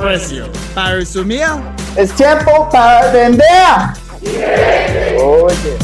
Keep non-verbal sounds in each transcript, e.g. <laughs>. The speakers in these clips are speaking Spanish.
precio. Para resumir, es tiempo para vender. Oye.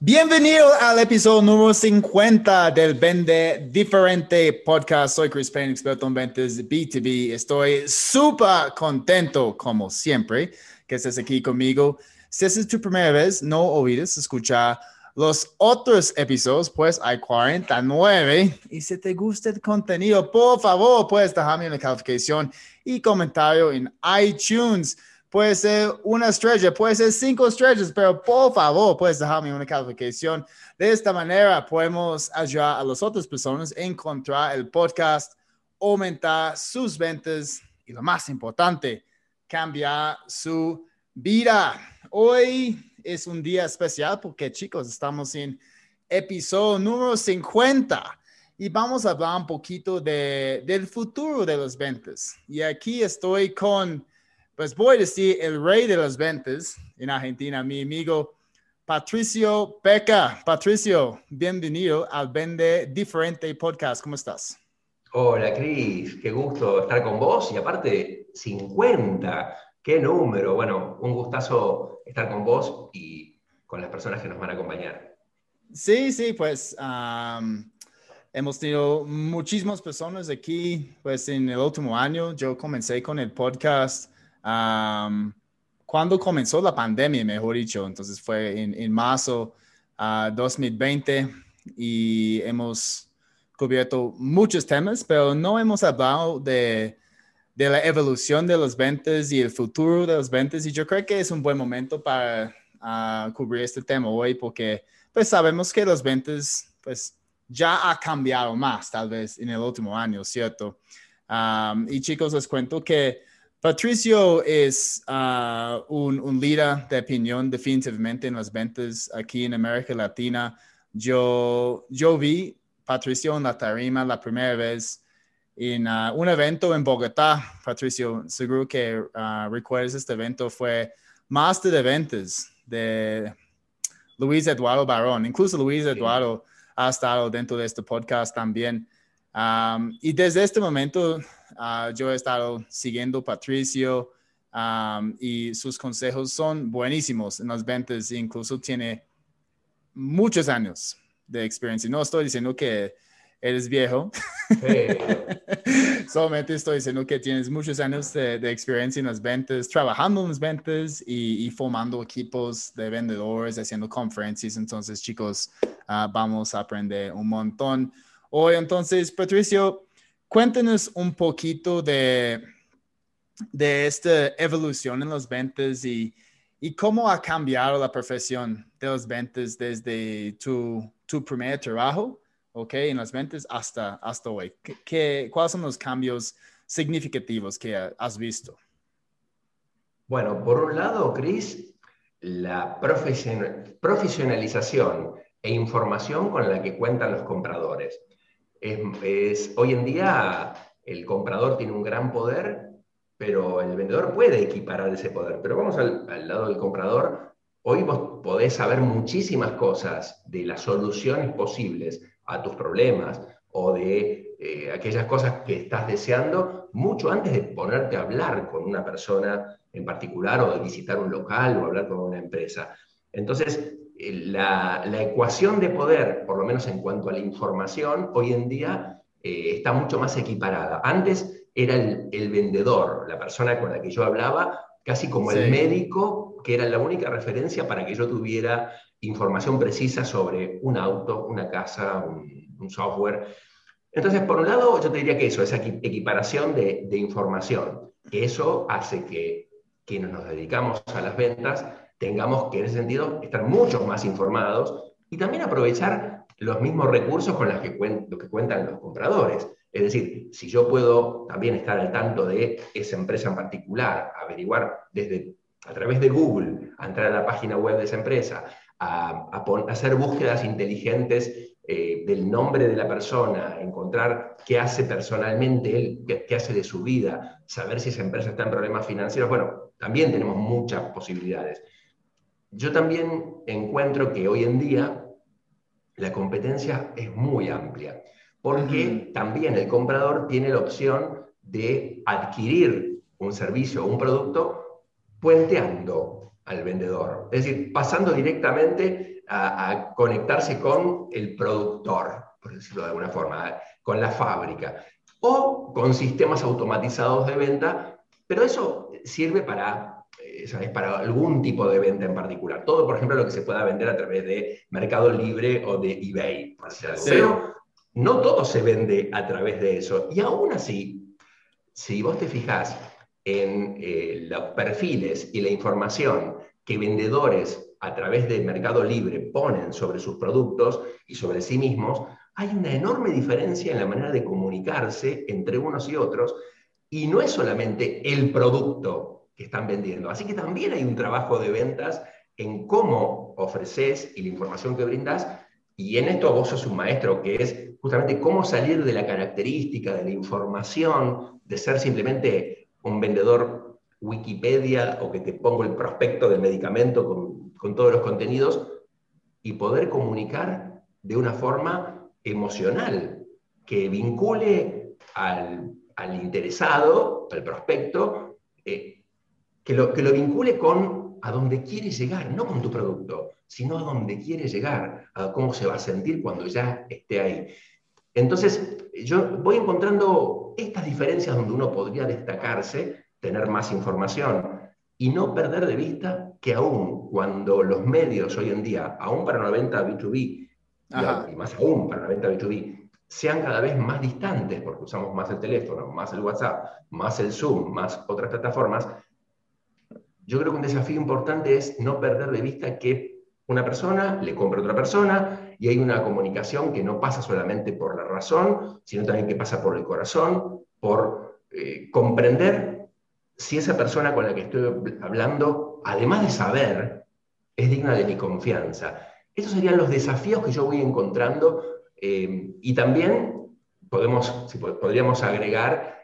Bienvenido al episodio número 50 del Vende Diferente Podcast. Soy Chris Payne, experto en ventas B2B. Estoy súper contento, como siempre, que estés aquí conmigo. Si esta es tu primera vez, no olvides escuchar los otros episodios, pues hay 49. Y si te gusta el contenido, por favor, puedes dejarme una calificación y comentario en iTunes. Puede ser una estrella, puede ser cinco estrellas, pero por favor, puedes dejarme una calificación. De esta manera, podemos ayudar a las otras personas a encontrar el podcast, aumentar sus ventas y lo más importante, cambiar su vida. Hoy es un día especial porque chicos, estamos en episodio número 50 y vamos a hablar un poquito de, del futuro de las ventas. Y aquí estoy con, pues voy a decir, el rey de las ventas en Argentina, mi amigo Patricio Peca. Patricio, bienvenido al Vende Diferente Podcast. ¿Cómo estás? Hola, Cris. Qué gusto estar con vos. Y aparte, 50. Qué número. Bueno, un gustazo estar con vos y con las personas que nos van a acompañar. Sí, sí, pues hemos tenido muchísimas personas aquí, pues en el último año yo comencé con el podcast cuando comenzó la pandemia, mejor dicho, entonces fue en, marzo uh, 2020 y hemos cubierto muchos temas, pero no hemos hablado de de la evolución de las ventas y el futuro de las ventas. Y yo creo que es un buen momento para ah, cubrir este tema hoy porque pues sabemos que las ventas pues ya ha cambiado más tal vez en el último año, ¿cierto? y chicos, les cuento que Patricio es ah, un, un, líder de opinión definitivamente en las ventas aquí en América Latina. Yo, yo vi Patricio en la tarima la primera vez en uh, un evento en Bogotá, Patricio, seguro que uh, recuerdas este evento, fue Master de Ventas de Luis Eduardo Barón. Incluso Luis Eduardo ha estado dentro de este podcast también. Um, y desde este momento uh, yo he estado siguiendo Patricio um, y sus consejos son buenísimos en las ventas. Incluso tiene muchos años de experiencia. No estoy diciendo que eres viejo. <laughs> Solamente estoy diciendo que tienes muchos años de, experiencia en las ventas, trabajando en las ventas y, formando equipos de vendedores, haciendo conferencias. Entonces, chicos, ah, vamos a aprender un montón hoy. Entonces, Patricio, cuéntanos un poquito de, de esta evolución en las ventas y, y cómo ha cambiado la profesión de las ventas desde tu, tu primer trabajo ¿ok? En las ventas hasta, hasta hoy. ¿Qué, cuáles son los cambios significativos que has visto? Bueno, por un lado, Chris, la profesionalización e información con la que cuentan los compradores. Es, hoy en día el comprador tiene un gran poder, pero el vendedor puede equiparar ese poder. Pero vamos al, al lado del comprador. Hoy vos podés saber muchísimas cosas de las soluciones posibles a tus problemas o de eh, aquellas cosas que estás deseando mucho antes de ponerte a hablar con una persona en particular o de visitar un local o hablar con una empresa. Entonces, eh, la, ecuación de poder, por lo menos en cuanto a la información, hoy en día eh, está mucho más equiparada. Antes era el, vendedor, la persona con la que yo hablaba, casi como el médico, que era la única referencia para que yo tuviera información precisa sobre un auto, una casa, un, software. Entonces, por un lado, yo te diría que eso, esa equiparación de, información, que eso hace que quienes nos dedicamos a las ventas tengamos que, en ese sentido, estar mucho más informados y también aprovechar los mismos recursos con los que, que cuentan los compradores. Es decir, si yo puedo también estar al tanto de esa empresa en particular, averiguar desde a través de Google, entrar a la página web de esa empresa, a, hacer búsquedas inteligentes eh, del nombre de la persona, encontrar qué hace personalmente él, qué, hace de su vida, saber si esa empresa está en problemas financieros. Bueno, también tenemos muchas posibilidades. Yo también encuentro que hoy en día la competencia es muy amplia, porque también el comprador tiene la opción de adquirir un servicio o un producto puenteando al vendedor, es decir, pasando directamente a, conectarse con el productor, por decirlo de alguna forma, con la fábrica, o con sistemas automatizados de venta, pero eso sirve para, eh, ¿sabes? para algún tipo de venta en particular. Todo, por ejemplo, lo que se pueda vender a través de Mercado Libre o de eBay. Pero no todo se vende a través de eso. Y aún así, si vos te fijás en eh, los perfiles y la información que vendedores a través de Mercado Libre ponen sobre sus productos y sobre sí mismos, hay una enorme diferencia en la manera de comunicarse entre unos y otros, y no es solamente el producto que están vendiendo, así que también hay un trabajo de ventas en cómo ofreces y la información que brindas, y en esto vos sos un maestro, que es justamente cómo salir de la característica, de la información, de ser simplemente un vendedor Wikipedia o que te pongo el prospecto del medicamento con, todos los contenidos y poder comunicar de una forma emocional que vincule al, al interesado, al prospecto, eh, que, lo, que lo vincule con a dónde quiere llegar, no con tu producto, sino a dónde quiere llegar, a cómo se va a sentir cuando ya esté ahí. Entonces, yo voy encontrando estas diferencias donde uno podría destacarse, tener más información y no perder de vista que aún cuando los medios hoy en día, aún para la venta B2B, y más aún para la venta B2B, sean cada vez más distantes, porque usamos más el teléfono, más el WhatsApp, más el Zoom, más otras plataformas, yo creo que un desafío importante es no perder de vista que una persona le compra a otra persona y hay una comunicación que no pasa solamente por la razón, sino también que pasa por el corazón, por eh, comprender si esa persona con la que estoy hablando, además de saber, es digna de mi confianza. Esos serían los desafíos que yo voy encontrando eh, y también podemos, podríamos agregar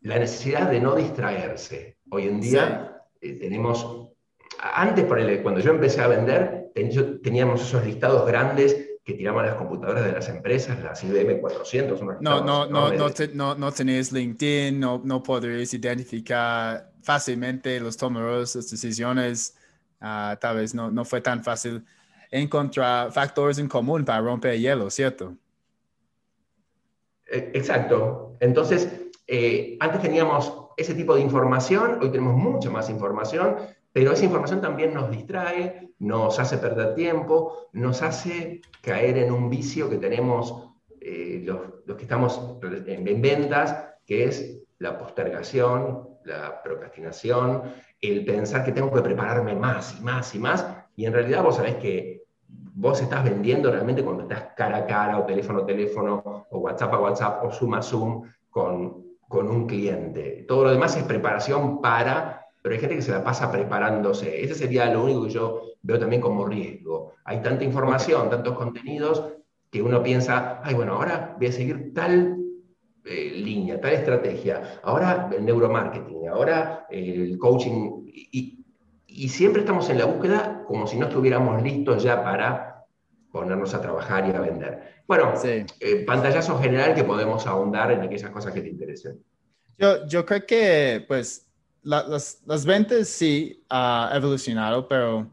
la necesidad de no distraerse. Hoy en día eh, tenemos, antes cuando yo empecé a vender, teníamos esos listados grandes que tiraban las computadoras de las empresas, las IBM 400. No, no, no, no, no, no tenés LinkedIn, no, no podrías identificar fácilmente los tomadores de decisiones. Uh, tal vez no, no fue tan fácil encontrar factores en común para romper el hielo, ¿cierto? E, exacto. Entonces, eh, antes teníamos ese tipo de información, hoy tenemos mucha más información, pero esa información también nos distrae, nos hace perder tiempo, nos hace caer en un vicio que tenemos eh, los, que estamos en, ventas, que es la postergación, la procrastinación, el pensar que tengo que prepararme más y más y más, y en realidad vos sabés que vos estás vendiendo realmente cuando estás cara a cara o teléfono a teléfono o WhatsApp a WhatsApp o Zoom a Zoom con, con un cliente. Todo lo demás es preparación para pero hay gente que se la pasa preparándose. Ese sería lo único que yo veo también como riesgo. Hay tanta información, tantos contenidos, que uno piensa, ay, bueno, ahora voy a seguir tal eh, línea, tal estrategia, ahora el neuromarketing, ahora el coaching, y, siempre estamos en la búsqueda como si no estuviéramos listos ya para ponernos a trabajar y a vender. Bueno, sí. Eh, pantallazo general que podemos ahondar en aquellas cosas que te interesen. Yo, yo creo que, pues, las, las, ventas sí ha evolucionado, pero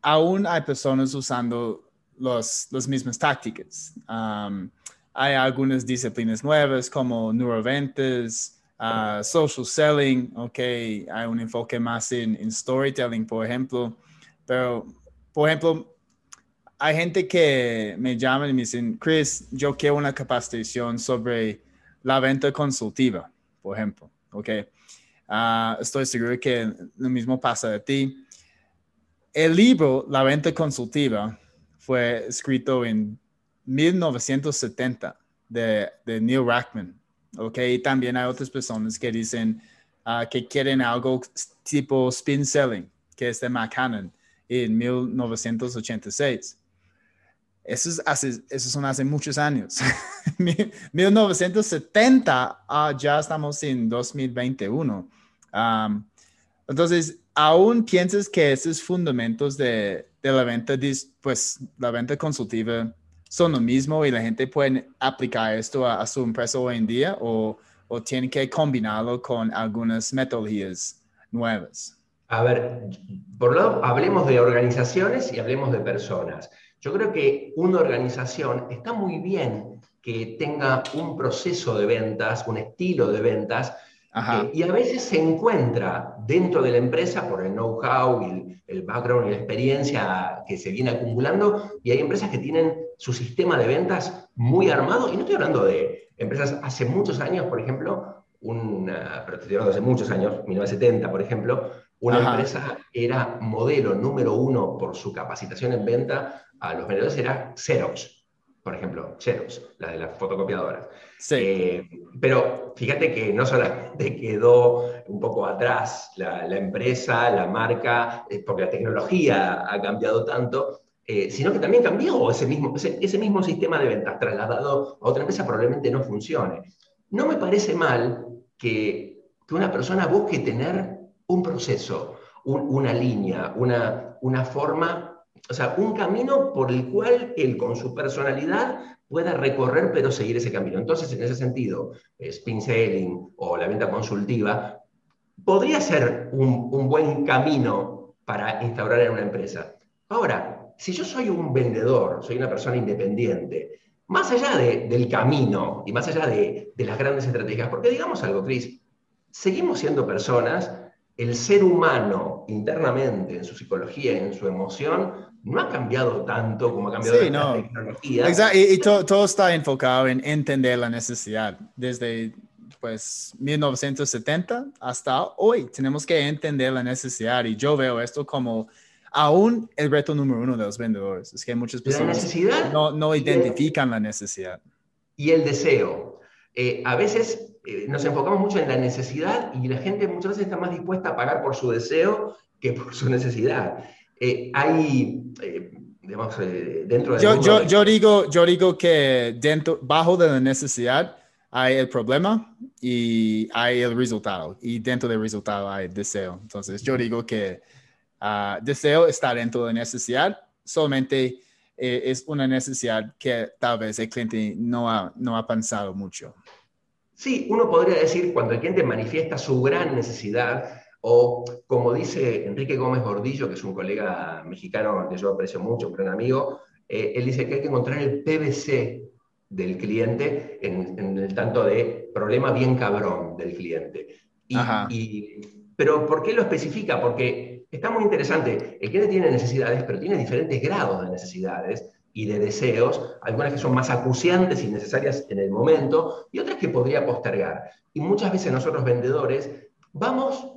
aún hay personas usando los, las mismas tácticas. Um, hay algunas disciplinas nuevas como neuroventas, uh, social selling, ok, hay un enfoque más en, en, storytelling, por ejemplo, pero, por ejemplo, hay gente que me llama y me dicen, Chris, yo quiero una capacitación sobre la venta consultiva, por ejemplo, ok. Ah, estoy seguro que lo mismo pasa de ti. El libro La venta consultiva fue escrito en 1970, de, Neil Rackman. ¿ok? Y también hay otras personas que dicen uh, que quieren algo tipo spin selling, que es de McCannon en 1986. Eso, es hace, eso son hace muchos años. <laughs> 1970, uh, ya estamos en 2021. Um, entonces, ¿aún piensas que esos fundamentos de, de la venta, pues la venta consultiva son lo mismo y la gente puede aplicar esto a, su empresa hoy en día o, o que combinarlo con algunas metodologías nuevas? A ver, por un lado, hablemos de organizaciones y hablemos de personas. Yo creo que una organización está muy bien que tenga un proceso de ventas, un estilo de ventas, eh, y a veces se encuentra dentro de la empresa por el know-how y el, background y la experiencia que se viene acumulando, y hay empresas que tienen su sistema de ventas muy armado, y no estoy hablando de empresas hace muchos años, por ejemplo, una, pero estoy hablando de hace muchos años, 1970, por ejemplo, una empresa era modelo número uno por su capacitación en venta a los vendedores, era Xerox por ejemplo, Xerox, la de las fotocopiadoras. Sí. Eh, pero fíjate que no solamente <laughs> quedó un poco atrás la, empresa, la marca, eh, porque la tecnología ha cambiado tanto, eh, sino que también cambió ese mismo, ese, mismo sistema de ventas trasladado a otra empresa probablemente no funcione. No me parece mal que, que una persona busque tener un proceso, una línea, una, una forma o sea, un camino por el cual él con su personalidad pueda recorrer pero seguir ese camino. Entonces, en ese sentido, spin selling o la venta consultiva podría ser un, buen camino para instaurar en una empresa. Ahora, si yo soy un vendedor, soy una persona independiente, más allá del camino y más allá de, de las grandes estrategias, porque digamos algo, Cris, seguimos siendo personas el ser humano internamente, en su psicología y en su emoción, no ha cambiado tanto como ha cambiado la tecnología. Exacto, y, todo, está enfocado en entender la necesidad. Desde pues 1970 hasta hoy tenemos que entender la necesidad y yo veo esto como aún el reto número uno de los vendedores. Es que muchas personas no, no identifican la necesidad. Y el deseo. Eh, a veces eh, nos enfocamos mucho en la necesidad y la gente muchas veces está más dispuesta a pagar por su deseo que por su necesidad. Eh, hay, eh, digamos, dentro de... Yo, yo, yo, digo, yo digo que dentro, bajo de la necesidad hay el problema y hay el resultado. Y dentro del resultado hay deseo. Entonces, yo digo que uh, deseo está dentro de la necesidad, solamente es una necesidad que tal vez el cliente no ha, no ha pensado mucho. Sí, uno podría decir cuando el cliente manifiesta su gran necesidad, o como dice Enrique Gómez Gordillo, que es un colega mexicano que yo aprecio mucho, un gran amigo, eh, él dice que hay que encontrar el PVC del cliente en, el tanto de problema bien cabrón del cliente. Y, pero ¿por qué lo especifica? Porque está muy interesante. El cliente tiene necesidades, pero tiene diferentes grados de necesidades y de deseos, algunas que son más acuciantes y necesarias en el momento, y otras que podría postergar. Y muchas veces nosotros vendedores vamos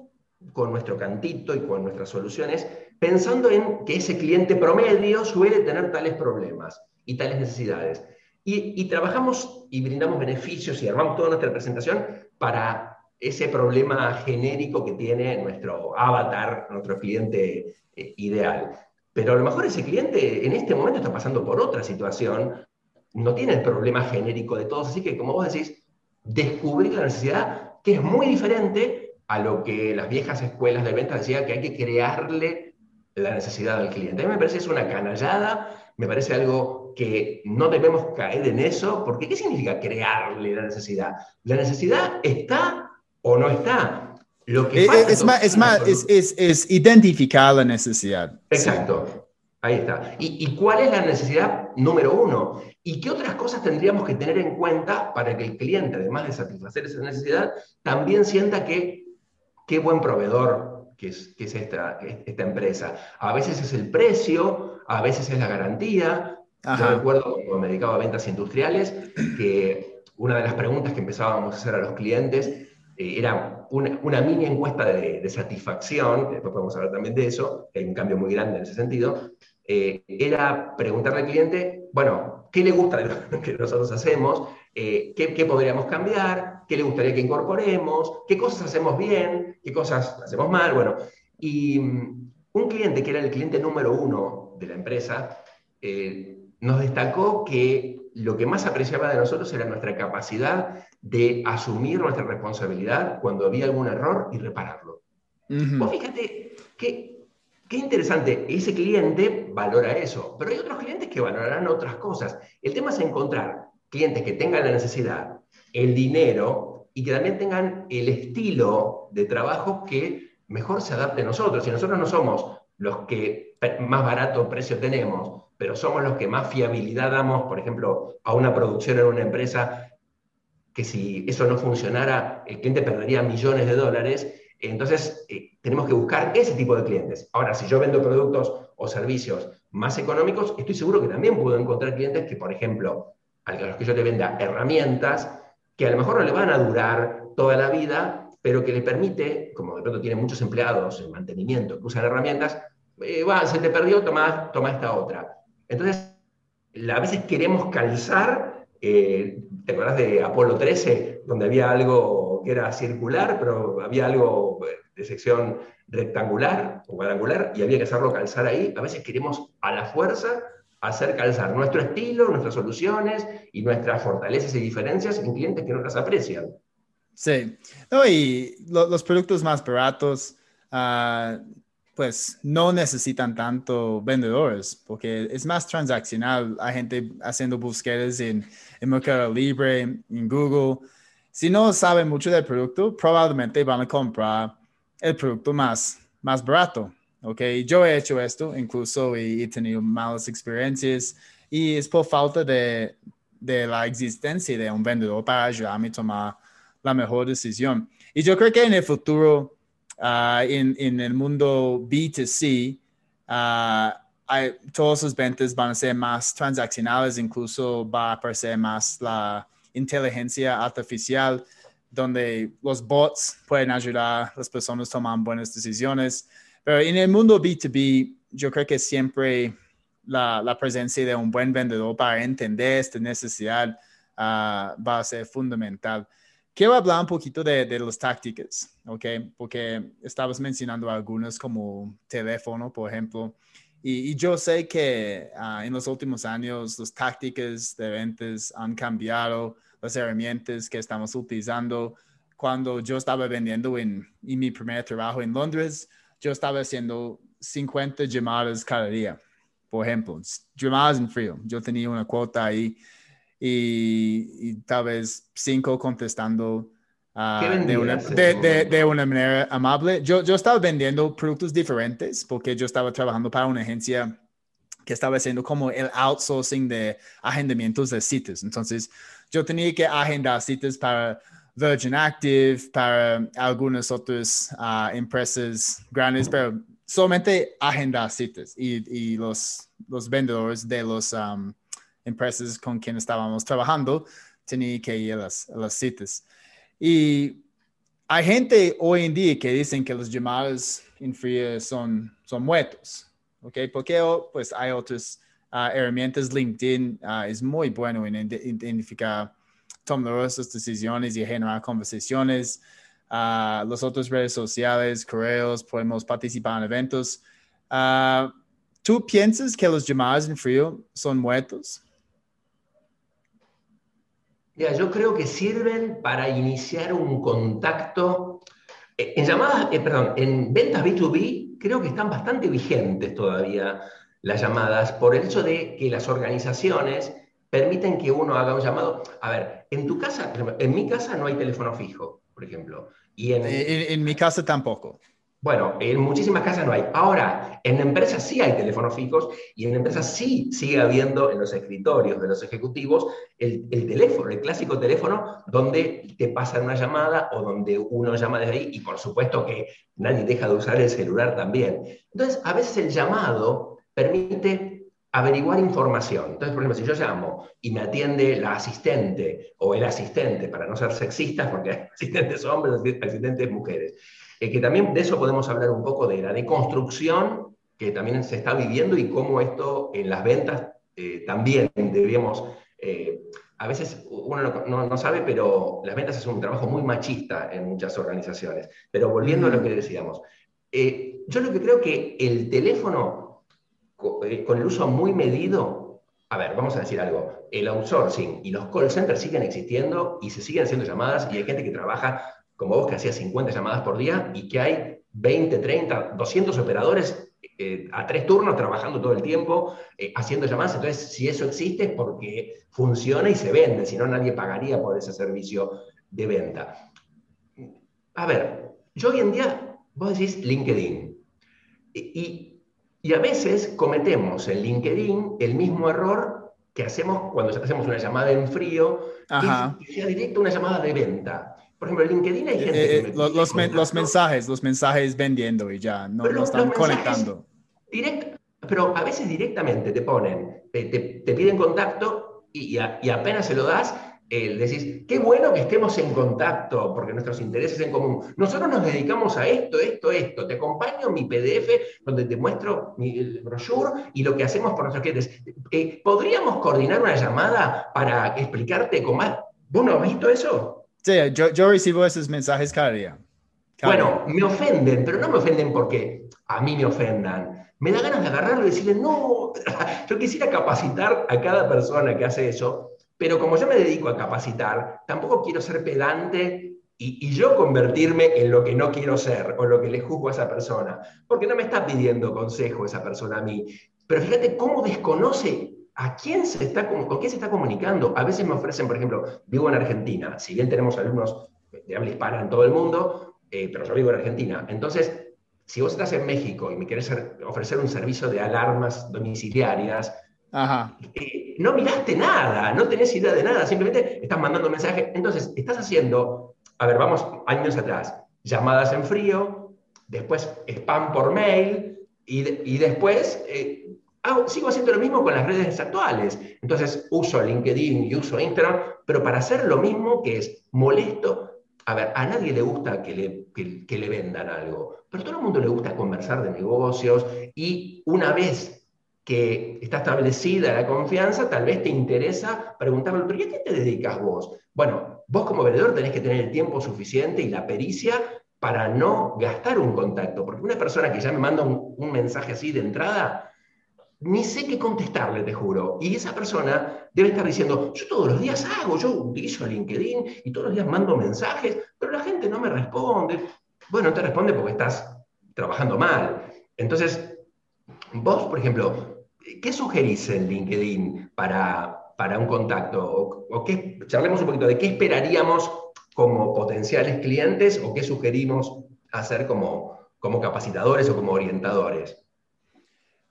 con nuestro cantito y con nuestras soluciones pensando en que ese cliente promedio suele tener tales problemas y tales necesidades. Y, trabajamos y brindamos beneficios y armamos toda nuestra presentación para ese problema genérico que tiene nuestro avatar, nuestro cliente eh, ideal. Pero a lo mejor ese cliente en este momento está pasando por otra situación, no tiene el problema genérico de todos, así que como vos decís, descubrir la necesidad que es muy diferente a lo que las viejas escuelas de venta decían que hay que crearle la necesidad al cliente. A mí me parece es una canallada, me parece algo que no debemos caer en eso, porque ¿qué significa crearle la necesidad? La necesidad está o no está. Lo que eh, es, más, es, más es, es, identificar la necesidad. Exacto. Ahí está. ¿Y, ¿Y, cuál es la necesidad número uno? ¿Y qué otras cosas tendríamos que tener en cuenta para que el cliente, además de satisfacer esa necesidad, también sienta que qué buen proveedor que es, que es esta, esta empresa? A veces es el precio, a veces es la garantía. Yo recuerdo cuando me dedicaba a ventas industriales que una de las preguntas que empezábamos a hacer a los clientes eh, era una, mini encuesta de, satisfacción, después podemos hablar también de eso, hay un cambio muy grande en ese sentido, eh, era preguntarle al cliente bueno, ¿qué le gusta de lo <laughs> que nosotros hacemos? Eh, ¿qué, podríamos cambiar? ¿Qué le gustaría que incorporemos? ¿Qué cosas hacemos bien? ¿Qué cosas hacemos mal? Bueno, y mm, un cliente que era el cliente número uno de la empresa, eh, nos destacó que lo que más apreciaba de nosotros era nuestra capacidad de asumir nuestra responsabilidad cuando había algún error y repararlo. Vos fíjate qué, qué interesante, ese cliente valora eso, pero hay otros clientes que valorarán otras cosas. El tema es encontrar clientes que tengan la necesidad, el dinero y que también tengan el estilo de trabajo que mejor se adapte a nosotros. Si nosotros no somos los que más barato precio tenemos, pero somos los que más fiabilidad damos, por ejemplo, a una producción en una empresa, que si eso no funcionara, el cliente perdería millones de dólares. Entonces, eh, tenemos que buscar ese tipo de clientes. Ahora, si yo vendo productos o servicios más económicos, estoy seguro que también puedo encontrar clientes que, por ejemplo, a los que yo te venda herramientas que a lo mejor no le van a durar toda la vida, pero que le permite, como de pronto tiene muchos empleados en mantenimiento que usan herramientas, eh, se te perdió, toma, toma esta otra. Entonces, a veces queremos calzar, eh, ¿te acuerdas de Apolo 13, donde había algo que era circular, pero había algo de sección rectangular o cuadrangular y había que hacerlo calzar ahí? A veces queremos a la fuerza hacer calzar nuestro estilo, nuestras soluciones y nuestras fortalezas y diferencias en clientes que no las aprecian. Sí, y los productos más baratos, uh, pues no necesitan tanto vendedores, porque es más transaccional. Hay gente haciendo búsquedas en, en Mercado Libre, en Google. Si no saben mucho del producto, probablemente van a comprar el producto más, más barato. ¿ok? Yo he hecho esto, incluso y he tenido malas experiencias y es por falta de, de la existencia de un vendedor para ayudarme a tomar la mejor decisión. Y yo creo que en el futuro, uh, en, en, el mundo B2C, uh, hay, todas las ventas van a ser más transaccionales, incluso va a aparecer más la inteligencia artificial, donde los bots pueden ayudar a las personas a tomar buenas decisiones. Pero en el mundo B2B, yo creo que siempre la, la presencia de un buen vendedor para entender esta necesidad uh, va a ser fundamental. Quiero hablar un poquito de, de las tácticas, ¿ok? Porque estabas mencionando algunas como teléfono, por ejemplo. Y, y yo sé que uh, en los últimos años las tácticas de ventas han cambiado, las herramientas que estamos utilizando. Cuando yo estaba vendiendo en, en mi primer trabajo en Londres, yo estaba haciendo 50 llamadas cada día, por ejemplo, llamadas en frío. Yo tenía una cuota ahí y, tal vez cinco contestando uh, de, una, de, de, una, manera amable. Yo, yo estaba vendiendo productos diferentes porque yo estaba trabajando para una agencia que estaba haciendo como el outsourcing de agendamientos de citas. Entonces, yo tenía que agendar citas para Virgin Active, para algunas otras uh, empresas grandes, pero solamente agendar citas y, y los, los vendedores de las um, empresas con quienes estábamos trabajando tenían que ir a las, las citas. Y hay gente hoy en día que dicen que los llamadas en frío son, son muertos, ¿ok? Porque pues hay otras uh, herramientas, LinkedIn uh, es muy bueno en identificar tomar esas decisiones y generar conversaciones. Uh, las otras redes sociales, correos, podemos participar en eventos. ¿Tú piensas que los llamadas en frío son muertos? Ya, yo creo que sirven para iniciar un contacto. Eh, en llamadas, eh, perdón, en ventas B2B creo que están bastante vigentes todavía las llamadas por el hecho de que las organizaciones permiten que uno haga un llamado. A ver, en tu casa, en mi casa no hay teléfono fijo, por ejemplo. Y en, en, mi casa tampoco. Bueno, en muchísimas casas no hay. Ahora, en empresas sí hay teléfonos fijos y en empresas sí sigue habiendo en los escritorios de los ejecutivos el, el, teléfono, el clásico teléfono donde te pasan una llamada o donde uno llama desde ahí y por supuesto que nadie deja de usar el celular también. Entonces, a veces el llamado permite averiguar información. Entonces, por ejemplo, si yo llamo y me atiende la asistente o el asistente, para no ser sexistas, porque <laughs> asistentes hombres, asistentes mujeres, eh, que también de eso podemos hablar un poco de la deconstrucción que también se está viviendo y cómo esto en las ventas eh, también deberíamos, eh, a veces uno no, sabe, pero las ventas es un trabajo muy machista en muchas organizaciones. Pero volviendo a lo que decíamos, yo lo que creo que el teléfono, con el uso muy medido, a ver, vamos a decir algo, el outsourcing y los call centers siguen existiendo y se siguen haciendo llamadas y hay gente que trabaja como vos que hacía 50 llamadas por día y que hay 20, 30, 200 operadores eh, a tres turnos trabajando todo el tiempo, eh, haciendo llamadas. Entonces, si eso existe es porque funciona y se vende, si no nadie pagaría por ese servicio de venta. A ver, yo hoy en día, vos decís LinkedIn. Y, y a veces cometemos en LinkedIn el mismo error que hacemos cuando hacemos una llamada en frío, que sea directo una llamada de venta. Por ejemplo, en LinkedIn hay gente que eh, los, los, mensajes, los mensajes vendiendo y ya, no, no están conectando. pero a veces directamente te ponen, te, te, piden contacto y, y, apenas se lo das, eh, decís, qué bueno que estemos en contacto, porque nuestros intereses en común. Nosotros nos dedicamos a esto, esto, esto. Te acompaño mi PDF donde te muestro mi brochure y lo que hacemos por nuestros clientes. Eh, ¿Podríamos coordinar una llamada para explicarte con más? ¿Vos no has visto eso? Sí, yo, recibo esos mensajes cada día. bueno, me ofenden, pero no me ofenden porque a mí me ofendan. Me da ganas de agarrarlo y decirle, no, <laughs> yo quisiera capacitar a cada persona que hace eso, pero como yo me dedico a capacitar, tampoco quiero ser pedante y, y, yo convertirme en lo que no quiero ser o lo que le juzgo a esa persona, porque no me está pidiendo consejo esa persona a mí. Pero fíjate cómo desconoce ¿A quién se está, ¿Con quién se está comunicando? A veces me ofrecen, por ejemplo, vivo en Argentina, si bien tenemos alumnos de habla hispana en todo el mundo, eh, pero yo vivo en Argentina. Entonces, si vos estás en México y me querés ofrecer un servicio de alarmas domiciliarias, eh, no miraste nada, no tenés idea de nada, simplemente estás mandando mensajes. Entonces, estás haciendo, a ver, vamos años atrás, llamadas en frío, después spam por mail y, después... Eh, sigo haciendo lo mismo con las redes actuales. Entonces uso LinkedIn y uso Instagram, pero para hacer lo mismo que es molesto. A ver, a nadie le gusta que le, que, le vendan algo, pero a todo el mundo le gusta conversar de negocios y una vez que está establecida la confianza, tal vez te interesa preguntarle, ¿pero qué te dedicas vos? Bueno, vos como vendedor tenés que tener el tiempo suficiente y la pericia para no gastar un contacto, porque una persona que ya me manda un, un mensaje así de entrada, ni sé qué contestarle, te juro. Y esa persona debe estar diciendo, yo todos los días hago, yo utilizo LinkedIn y todos los días mando mensajes, pero la gente no me responde. Bueno, no te responde porque estás trabajando mal. Entonces, vos, por ejemplo, ¿qué sugerís en LinkedIn para, para un contacto? O, qué, charlemos un poquito de qué esperaríamos como potenciales clientes o qué sugerimos hacer como, como capacitadores o como orientadores.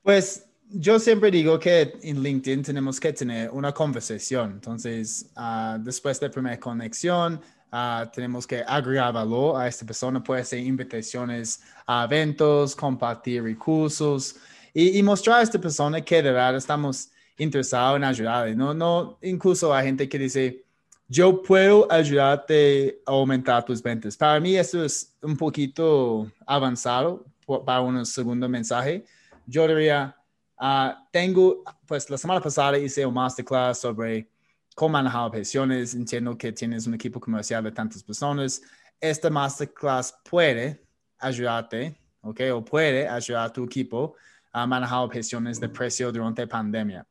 Pues yo siempre digo que en LinkedIn tenemos que tener una conversación. Entonces, uh, después de la primera conexión, uh, tenemos que agregar valor a esta persona. Puede ser invitaciones a eventos, compartir recursos y, y mostrar a esta persona que de verdad estamos interesados en ayudarle. No, no, incluso hay gente que dice, yo puedo ayudarte a aumentar tus ventas. Para mí eso es un poquito avanzado para un segundo mensaje. Yo diría, Ah, tengo, pues la semana pasada hice un masterclass sobre cómo manejar objeciones. Entiendo que tienes un equipo comercial de tantas personas. Esta masterclass puede ayudarte, ¿ok? O puede ayudar a tu equipo a manejar objeciones de precio durante pandemia.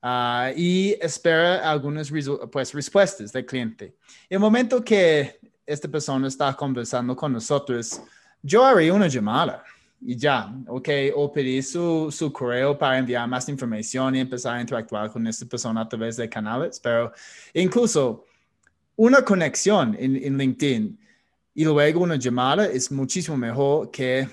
Ah, y espera algunas pues, respuestas del cliente. En el momento que esta persona está conversando con nosotros, yo haré una llamada y ya, ok, o pedir su, su, correo para enviar más información y empezar a interactuar con esta persona a través de canales, pero incluso una conexión en, en LinkedIn y luego una llamada es muchísimo mejor que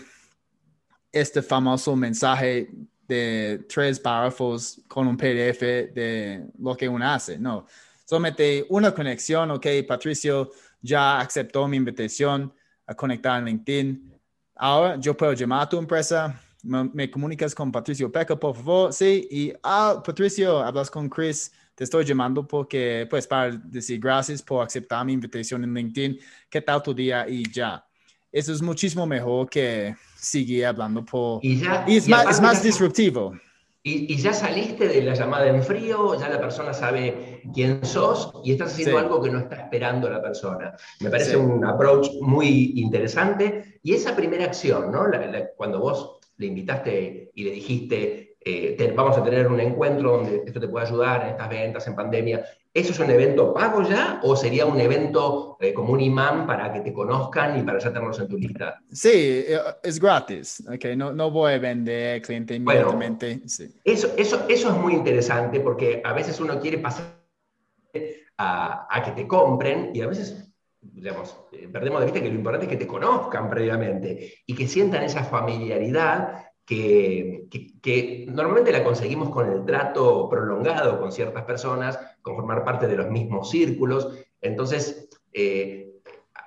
este famoso mensaje de tres párrafos con un PDF de lo que uno hace. No, solamente una conexión, ok, Patricio ya aceptó mi invitación a conectar en LinkedIn Ahora yo puedo llamar a tu empresa, me, comunicas con Patricio Peca, por favor, sí, y ah, Patricio, hablas con Chris, te estoy llamando porque, pues, para decir gracias por aceptar mi invitación en LinkedIn, qué tal tu día y ya. Eso es muchísimo mejor que seguir hablando por... Y, ya, y es, más, es más disruptivo. Y, ya saliste de la llamada en frío, ya la persona sabe quién sos y estás haciendo algo que no está esperando la persona. Me parece un approach muy interesante. Y esa primera acción, ¿no? cuando vos le invitaste y le dijiste, eh, vamos a tener un encuentro donde esto te puede ayudar en estas ventas, en pandemia, ¿Eso es un evento pago ya o sería un evento eh, como un imán para que te conozcan y para ya tenerlos en tu lista? Sí, eh, es gratis. Okay? No, no voy a vender cliente inmediatamente. eso, eso, eso es muy interesante porque a veces uno quiere pasar a, a que te compren y a veces digamos, eh, perdemos de vista que lo importante es que te conozcan previamente y que sientan esa familiaridad que, normalmente la conseguimos con el trato prolongado con ciertas personas, con formar parte de los mismos círculos. Entonces, eh,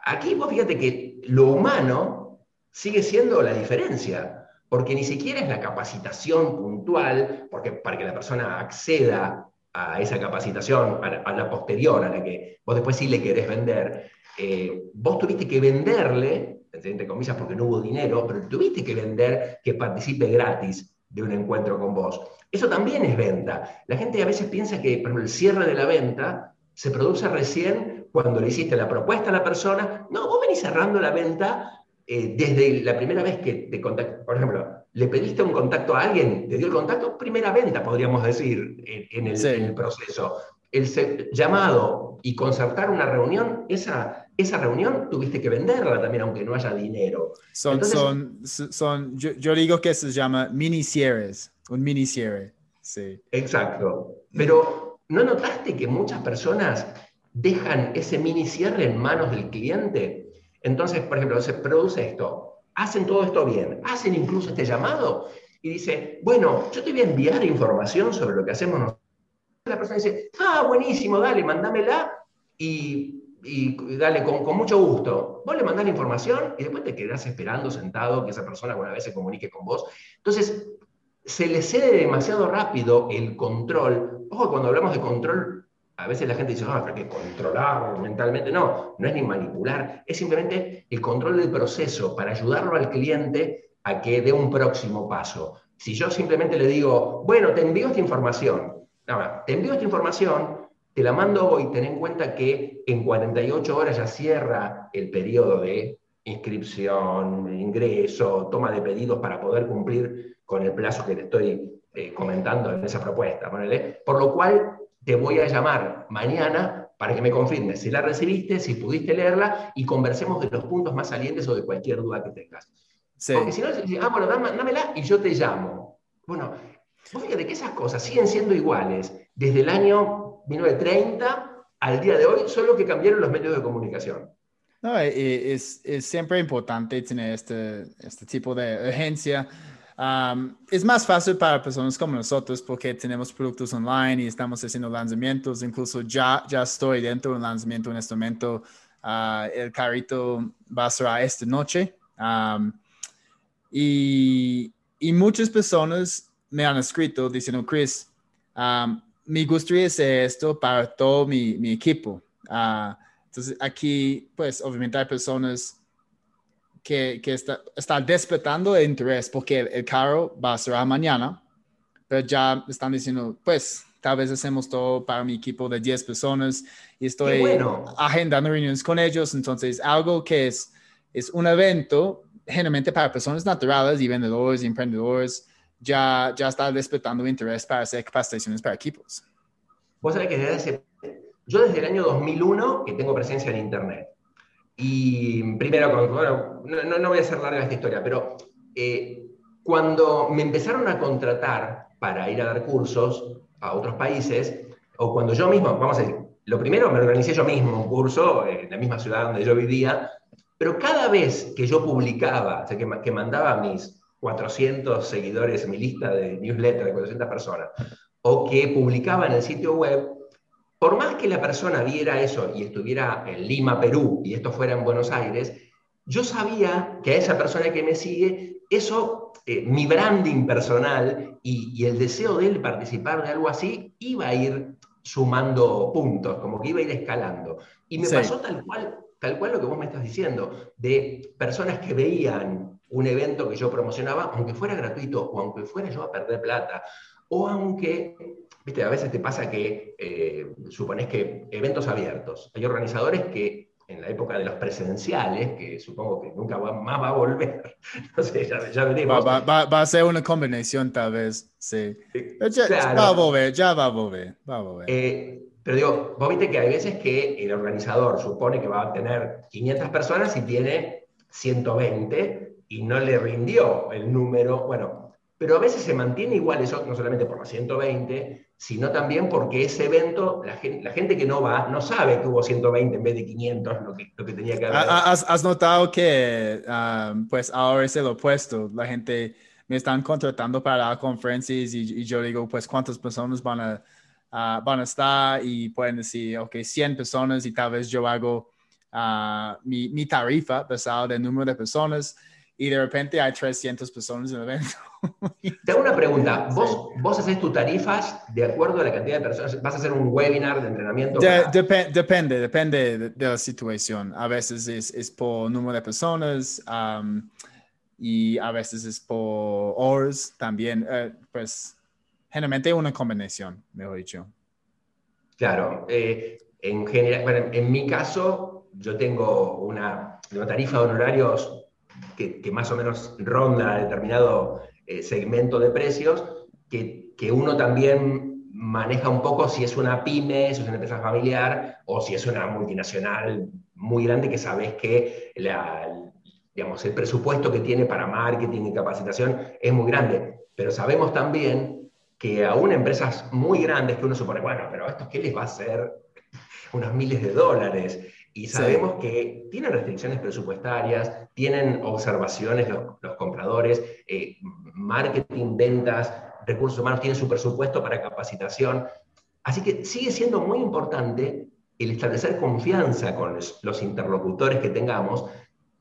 aquí vos fíjate que lo humano sigue siendo la diferencia, porque ni siquiera es la capacitación puntual, porque para que la persona acceda a esa capacitación, a la, posterior, a la que vos después sí le querés vender, eh, vos tuviste que venderle entre comillas, porque no hubo dinero, pero tuviste que vender que participe gratis de un encuentro con vos. Eso también es venta. La gente a veces piensa que por el cierre de la venta se produce recién cuando le hiciste la propuesta a la persona. No, vos venís cerrando la venta eh, desde la primera vez que te contactaste. Por ejemplo, le pediste un contacto a alguien, te dio el contacto, primera venta, podríamos decir, en, el, en el proceso. El llamado y concertar una reunión, esa esa reunión tuviste que venderla también, aunque no haya dinero. Son, son, son yo, digo que se llama mini cierres, un mini cierre. Sí. Exacto. Pero ¿no notaste que muchas personas dejan ese mini cierre en manos del cliente? Entonces, por ejemplo, se produce esto, hacen todo esto bien, hacen incluso este llamado y dice, bueno, yo te voy a enviar información sobre lo que hacemos nosotros. La persona dice, ah, buenísimo, dale, mándamela y y dale, con, con, mucho gusto. Vos le mandás la información y después te quedás esperando sentado que esa persona alguna vez se comunique con vos. Entonces, se le cede demasiado rápido el control. Ojo, cuando hablamos de control, a veces la gente dice, ah, pero que controlar mentalmente. No, no es ni manipular, es simplemente el control del proceso para ayudarlo al cliente a que dé un próximo paso. Si yo simplemente le digo, bueno, te envío esta información, ahora, te envío esta información, te la mando hoy, ten en cuenta que en 48 horas ya cierra el periodo de inscripción, ingreso, toma de pedidos para poder cumplir con el plazo que te estoy eh, comentando en esa propuesta. Por lo cual, te voy a llamar mañana para que me confirmes si la recibiste, si pudiste leerla y conversemos de los puntos más salientes o de cualquier duda que tengas. Porque si no, ah, bueno, dámela y yo te llamo. Bueno, vos fíjate que esas cosas siguen siendo iguales desde el año 1930 al día de hoy, solo que cambiaron los medios de comunicación. No, es, es, siempre importante tener este, este tipo de agencia. es más fácil para personas como nosotros porque tenemos productos online y estamos haciendo lanzamientos. Incluso ya, ya estoy dentro de un lanzamiento en este momento. Ah, el carrito va a ser esta noche. y, y, muchas personas me han escrito diciendo, Chris, me gustaría hacer esto para todo mi, mi equipo. Uh, entonces, aquí, pues, obviamente hay personas que, que está, están despertando el interés porque el, carro va a cerrar mañana, pero ya están diciendo, pues, tal vez hacemos todo para mi equipo de 10 personas y estoy agendando reuniones con ellos. Entonces, algo que es, es un evento generalmente para personas naturales y vendedores y emprendedores ya, ya está despertando interés para hacer capacitaciones para equipos. Vos sabés que desde yo desde el año 2001 que tengo presencia en Internet. Y primero, bueno, no, no voy a hacer larga esta historia, pero eh, cuando me empezaron a contratar para ir a dar cursos a otros países, o cuando yo mismo, vamos a decir, lo primero me organicé yo mismo un curso en la misma ciudad donde yo vivía, pero cada vez que yo publicaba, o sea, que, que mandaba mis 400 seguidores en mi lista de newsletter de 400 personas, o que publicaba en el sitio web, por más que la persona viera eso y estuviera en Lima, Perú, y esto fuera en Buenos Aires, yo sabía que a esa persona que me sigue, eso, eh, mi branding personal y, el deseo de él participar de algo así, iba a ir sumando puntos, como que iba a ir escalando. Y me pasó tal cual, tal cual lo que vos me estás diciendo, de personas que veían un evento que yo promocionaba, aunque fuera gratuito o aunque fuera yo a perder plata, o aunque, viste, a veces te pasa que eh, supones que eventos abiertos, hay organizadores que en la época de los presenciales, que supongo que nunca más va a volver, <laughs> no sé, ya, ya veremos. Va, va, va, a ser una combinación tal vez, sí. Ya, va a volver, ya va a volver, va a volver. Eh, pero digo, vos viste que hay veces que el organizador supone que va a tener 500 personas y tiene 120 y no le rindió el número, bueno, pero a veces se mantiene igual eso, no solamente por los 120, sino también porque ese evento, la gente, la gente que no va, no sabe que hubo 120 en vez de 500, lo que, lo que tenía que haber. ¿Has, notado que ah, pues ahora es el opuesto? La gente me están contratando para conferencias y, yo digo, pues, ¿cuántas personas van a, ah, van a estar? Y pueden decir, ok, 100 personas y tal vez yo hago uh, mi, mi, tarifa basada del número de personas y de repente hay 300 personas en el evento. <laughs> Te hago una pregunta. ¿Vos, ¿Vos haces tus tarifas de acuerdo a la cantidad de personas? ¿Vas a hacer un webinar de entrenamiento? depende, depende de, la situación. A veces es, es por número de personas um, y a veces es por horas también. Uh, pues generalmente una combinación, mejor dicho. Claro. Eh, en general, bueno, en mi caso, yo tengo una, una tarifa de honorarios que, más o menos ronda determinado eh, segmento de precios, que, que, uno también maneja un poco si es una pyme, si es una empresa familiar o si es una multinacional muy grande que sabes que la, digamos, el presupuesto que tiene para marketing y capacitación es muy grande. Pero sabemos también que aún empresas muy grandes que uno supone, bueno, pero esto qué les va a hacer <laughs> unos miles de dólares. Y sabemos que tienen restricciones presupuestarias, tienen observaciones los, compradores, eh, marketing, ventas, recursos humanos, tienen su presupuesto para capacitación. Así que sigue siendo muy importante el establecer confianza con los, interlocutores que tengamos.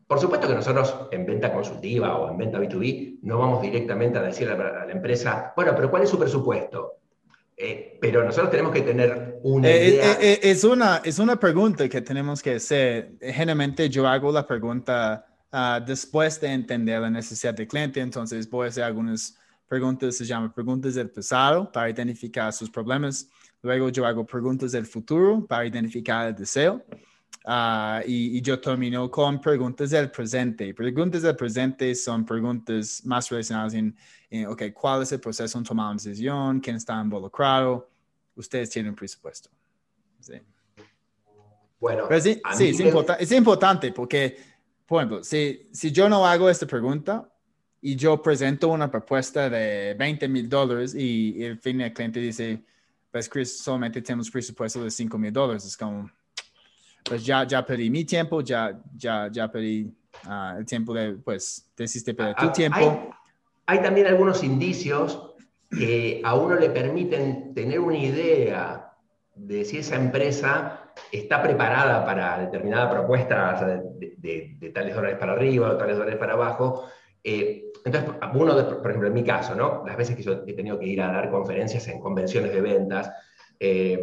Por supuesto que nosotros en venta consultiva o en venta B2B no vamos directamente a decirle a la empresa, bueno, pero ¿cuál es su presupuesto? Eh, pero nosotros tenemos que tener una eh, idea. Eh, es, una, es una pregunta que tenemos que hacer. Generalmente yo hago la pregunta ah, después de entender la necesidad del cliente, entonces voy a hacer algunas preguntas, se llaman preguntas del pasado para identificar sus problemas. Luego yo hago preguntas del futuro para identificar el deseo. Ah, y, yo termino con preguntas del presente. Preguntas del presente son preguntas más relacionadas en, ok, ¿cuál es el proceso en tomar una decisión? ¿Quién está involucrado? Ustedes tienen un presupuesto. Sí. Bueno, sí, sí es, es, importante porque, por ejemplo, si, si yo no hago esta pregunta y yo presento una propuesta de 20 mil dólares y, el fin del cliente dice, pues Chris, solamente tenemos presupuesto de 5 mil dólares, es como pues ya, ya perdí mi tiempo, ya, ya, ya perdí ah, el tiempo de, pues, decidiste perder tu ah, tiempo. Hay, también algunos indicios que a uno le permiten tener una idea de si esa empresa está preparada para determinada propuesta de, tales dólares para arriba o tales dólares para abajo. Eh, entonces, uno, de, por ejemplo, en mi caso, ¿no? las veces que yo he tenido que ir a dar conferencias en convenciones de ventas eh,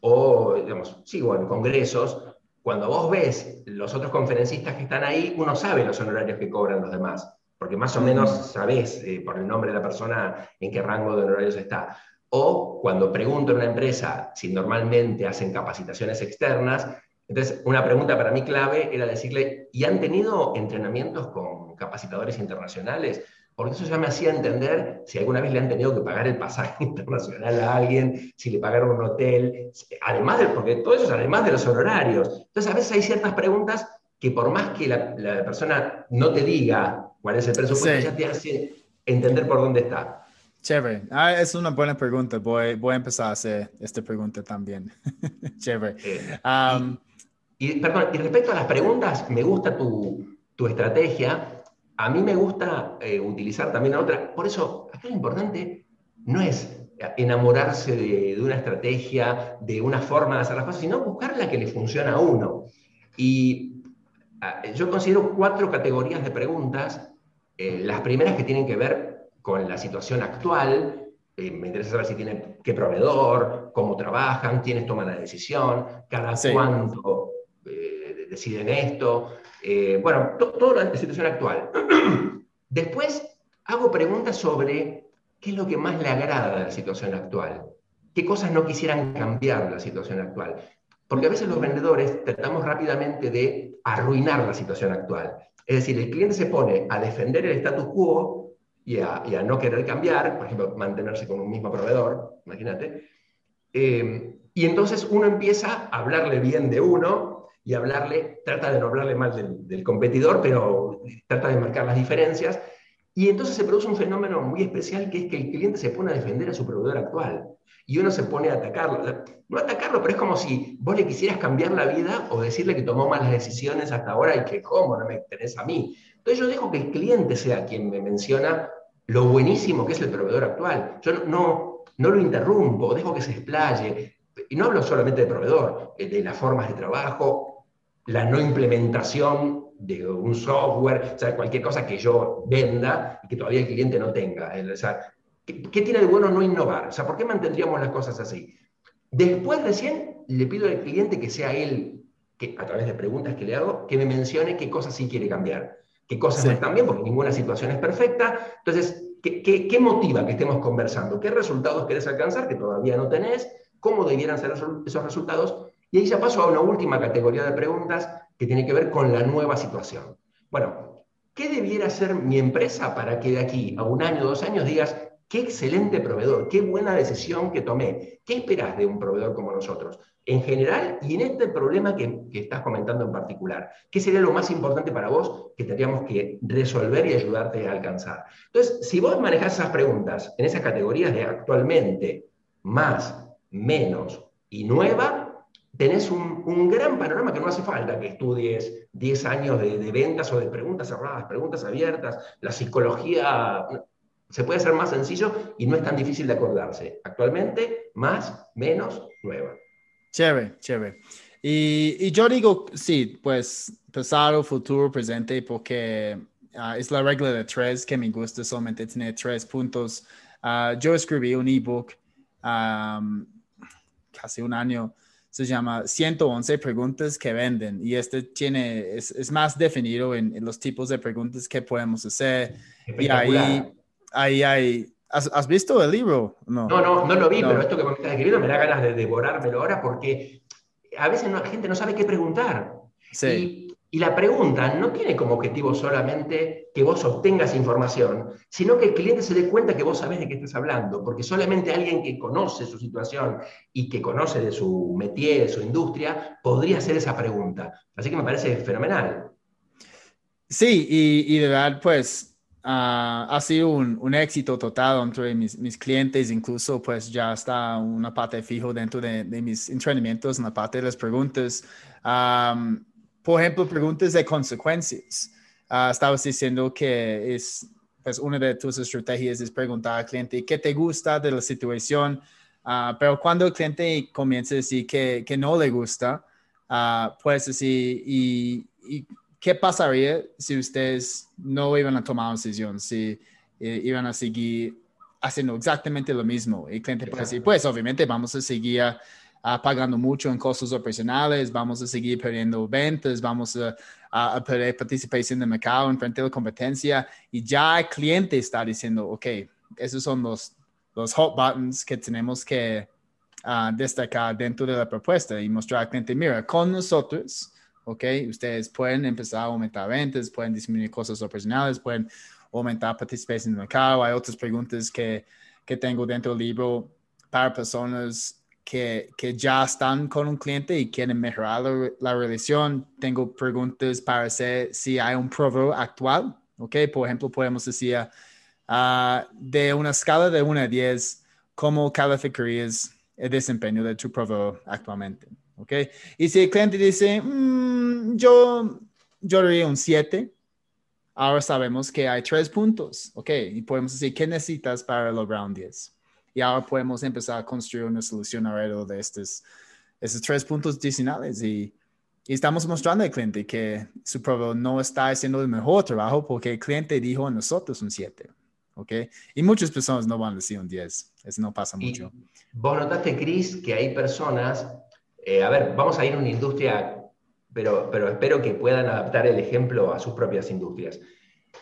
o, digamos, sigo en congresos, cuando vos ves los otros conferencistas que están ahí, uno sabe los honorarios que cobran los demás, porque más o menos sabés eh, por el nombre de la persona en qué rango de honorarios está. O cuando pregunto en una empresa si normalmente hacen capacitaciones externas, entonces una pregunta para mí clave era decirle, ¿y han tenido entrenamientos con capacitadores internacionales? porque eso ya me hacía entender si alguna vez le han tenido que pagar el pasaje <laughs> internacional a alguien, si le pagaron un hotel, además de, porque todo eso es además de los honorarios. Entonces, a veces hay ciertas preguntas que por más que la, persona no te diga cuál es el presupuesto, ya te hace entender por dónde está. Chévere. Ah, es una buena pregunta. Voy, voy a empezar a hacer esta pregunta también. <laughs> Chévere. y, perdón, y respecto a las preguntas, me gusta tu, tu estrategia a mí me gusta eh, utilizar también otra. Por eso, acá lo importante no es enamorarse de, una estrategia, de una forma de hacer las cosas, sino buscar la que le funciona a uno. Y ah, yo considero cuatro categorías de preguntas. Eh, las primeras que tienen que ver con la situación actual. Eh, me interesa saber si tienen qué proveedor, cómo trabajan, quiénes toman la decisión, cada cuánto deciden esto. Eh, bueno, toda la situación actual. <clears throat> Después hago preguntas sobre qué es lo que más le agrada de la situación actual, qué cosas no quisieran cambiar de la situación actual. Porque a veces los vendedores tratamos rápidamente de arruinar la situación actual. Es decir, el cliente se pone a defender el status quo y a, no querer cambiar, por ejemplo, mantenerse con un mismo proveedor, imagínate. Eh, y entonces uno empieza a hablarle bien de uno y hablarle, trata de no hablarle mal del competidor, pero trata de marcar las diferencias. Y entonces se produce un fenómeno muy especial que es que el cliente se pone a defender a su proveedor actual y uno se pone a atacarlo. No atacarlo, pero es como si vos le quisieras cambiar la vida o decirle que tomó malas decisiones hasta ahora y que cómo no me tenés a mí. Entonces yo dejo que el cliente sea quien me menciona lo buenísimo que es el proveedor actual. Yo no, no lo interrumpo, dejo que se explaye. Y no hablo solamente de proveedor, eh, de las formas de trabajo, la no implementación de un software, o sea, cualquier cosa que yo venda y que todavía el cliente no tenga. O sea, ¿Qué, tiene de bueno no innovar? O sea, ¿por qué mantendríamos las cosas así? Después recién le pido al cliente que sea él, que a través de preguntas que le hago, que me mencione qué cosas sí quiere cambiar, qué cosas no están bien, porque ninguna situación es perfecta. Entonces, ¿qué, qué, motiva que estemos conversando? ¿Qué resultados querés alcanzar que todavía no tenés? ¿Cómo debieran ser esos resultados? Y ahí ya paso a una última categoría de preguntas que tiene que ver con la nueva situación. Bueno, ¿qué debiera hacer mi empresa para que de aquí a un año, dos años digas, Qué excelente proveedor, qué buena decisión que tomé. ¿Qué esperas de un proveedor como nosotros? En general y en este problema que, estás comentando en particular. ¿Qué sería lo más importante para vos que tendríamos que resolver y ayudarte a alcanzar? Entonces, si vos manejas esas preguntas en esas categorías de actualmente, más, menos y nueva, tenés un, gran panorama que no hace falta que estudies 10 años de ventas o de preguntas cerradas, preguntas abiertas, la psicología se puede hacer más sencillo y no es tan difícil de acordarse. Actualmente, más, menos, nueva. Chévere, chévere. Y, y yo digo, sí, pues pasado, futuro, presente, porque ah, es la regla de tres que me gusta, solamente tener tres puntos. Ah, yo escribí un ebook casi un año, se llama 111 preguntas que venden y este tiene, es, es más definido en, en, los tipos de preguntas que podemos hacer. Y ahí ahí hay... ¿Has, visto el libro? No, no, no, no lo vi, pero esto que me estás escribiendo me da ganas de devorármelo ahora porque a veces la gente no sabe qué preguntar. Sí. Y, la pregunta no tiene como objetivo solamente que vos obtengas información, sino que el cliente se dé cuenta que vos sabés de qué estás hablando, porque solamente alguien que conoce su situación y que conoce de su métier, de su industria, podría hacer esa pregunta. Así que me parece fenomenal. Sí, y, y de verdad, pues Ah, ha sido un, un, éxito total entre mis, mis, clientes, incluso pues ya está una parte fijo dentro de, de mis entrenamientos, una parte de las preguntas. por ejemplo, preguntas de consecuencias. Uh, estabas diciendo que es, pues una de tus estrategias es preguntar al cliente qué te gusta de la situación, uh, pero cuando el cliente comienza a decir que, que no le gusta, pues así, y, y ¿qué pasaría si ustedes no iban a tomar una decisión, si eh, iban a seguir haciendo exactamente lo mismo? Y el cliente puede decir, pues obviamente vamos a seguir pagando mucho en costos operacionales, vamos a seguir perdiendo ventas, vamos a, a, perder participación de mercado en frente de la competencia y ya el cliente está diciendo, ok, esos son los, los hot buttons que tenemos que uh, destacar dentro de la propuesta y mostrar al cliente, mira, con nosotros ¿ok? Ustedes pueden empezar a aumentar ventas, pueden disminuir costos operacionales, pueden aumentar participación en el mercado. Hay otras preguntas que, que tengo dentro del libro para personas que, que, ya están con un cliente y quieren mejorar la, relación. Tengo preguntas para hacer si hay un proveedor actual, ¿ok? Por ejemplo, podemos decir uh, de una escala de 1 a 10, ¿cómo calificarías el desempeño de tu proveedor actualmente? ¿Ok? Y si el cliente dice, mm, yo, yo diría un 7, ahora sabemos que hay tres puntos, ¿ok? Y podemos decir, ¿qué necesitas para lograr un 10? Y ahora podemos empezar a construir una solución alrededor de estos, estos tres puntos adicionales y, y estamos mostrando al cliente que su proveedor no está haciendo el mejor trabajo porque el cliente dijo a nosotros un 7. ¿ok? Y muchas personas no van a decir un 10, eso no pasa mucho. vos notaste, Chris, que hay personas eh, a ver, vamos a ir a una industria, pero, pero espero que puedan adaptar el ejemplo a sus propias industrias.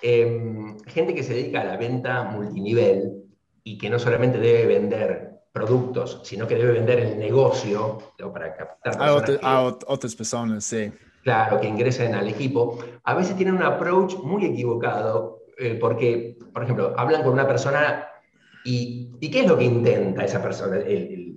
Em, gente que se dedica a la venta multinivel, y que no solamente debe vender productos, sino que debe vender el negocio para captar a, otras personas, sí. Claro, que ingresen al equipo. A veces tienen un approach muy equivocado, eh, porque, por ejemplo, hablan con una persona y, y, ¿qué es lo que intenta esa persona, el,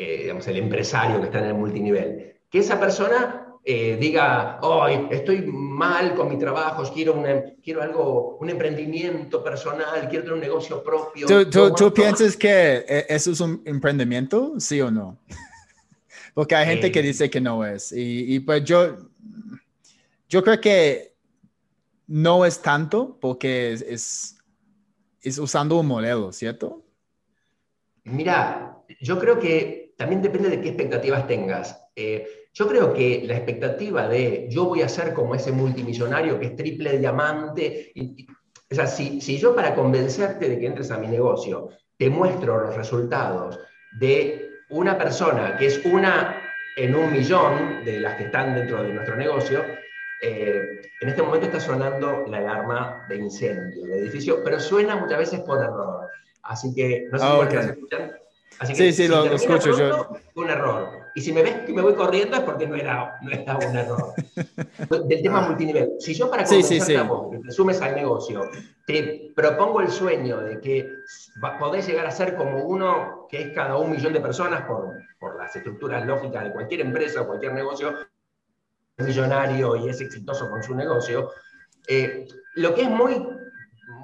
eh, digamos, el empresario que está en el multinivel? Que esa persona eh, diga, hoy estoy mal con mi trabajo, quiero, quiero algo, un emprendimiento personal, quiero tener un negocio propio. ¿Tú, piensas que e, eso es un emprendimiento, sí o no? <laughs> Porque hay gente que eh. dice que no es. Y, pues yo, yo creo que no es tanto porque es, es, usando un modelo, ¿cierto? Mira, yo creo que también depende de qué expectativas tengas. Eh, yo creo que la expectativa de yo voy a ser como ese multimillonario que es triple diamante, y, o sea, si, si yo para convencerte de que entres a mi negocio te muestro los resultados de una persona que es una en un millón de las que están dentro de nuestro negocio, eh, en este momento está sonando la alarma de incendio del edificio, pero suena muchas veces por error. Así que no sé si ah, escuchan. Así que, sí, sí, lo, escucho yo. Un error. Y si me ves que me voy corriendo es porque no era, no era un error. <laughs> Del tema multinivel. Si yo para convencerte a vos, que te sumes al negocio, te propongo el sueño de que podés llegar a ser como uno que es cada un millón de personas por, por las estructuras lógicas de cualquier empresa o cualquier negocio, millonario y es exitoso con su negocio, eh, lo que es muy,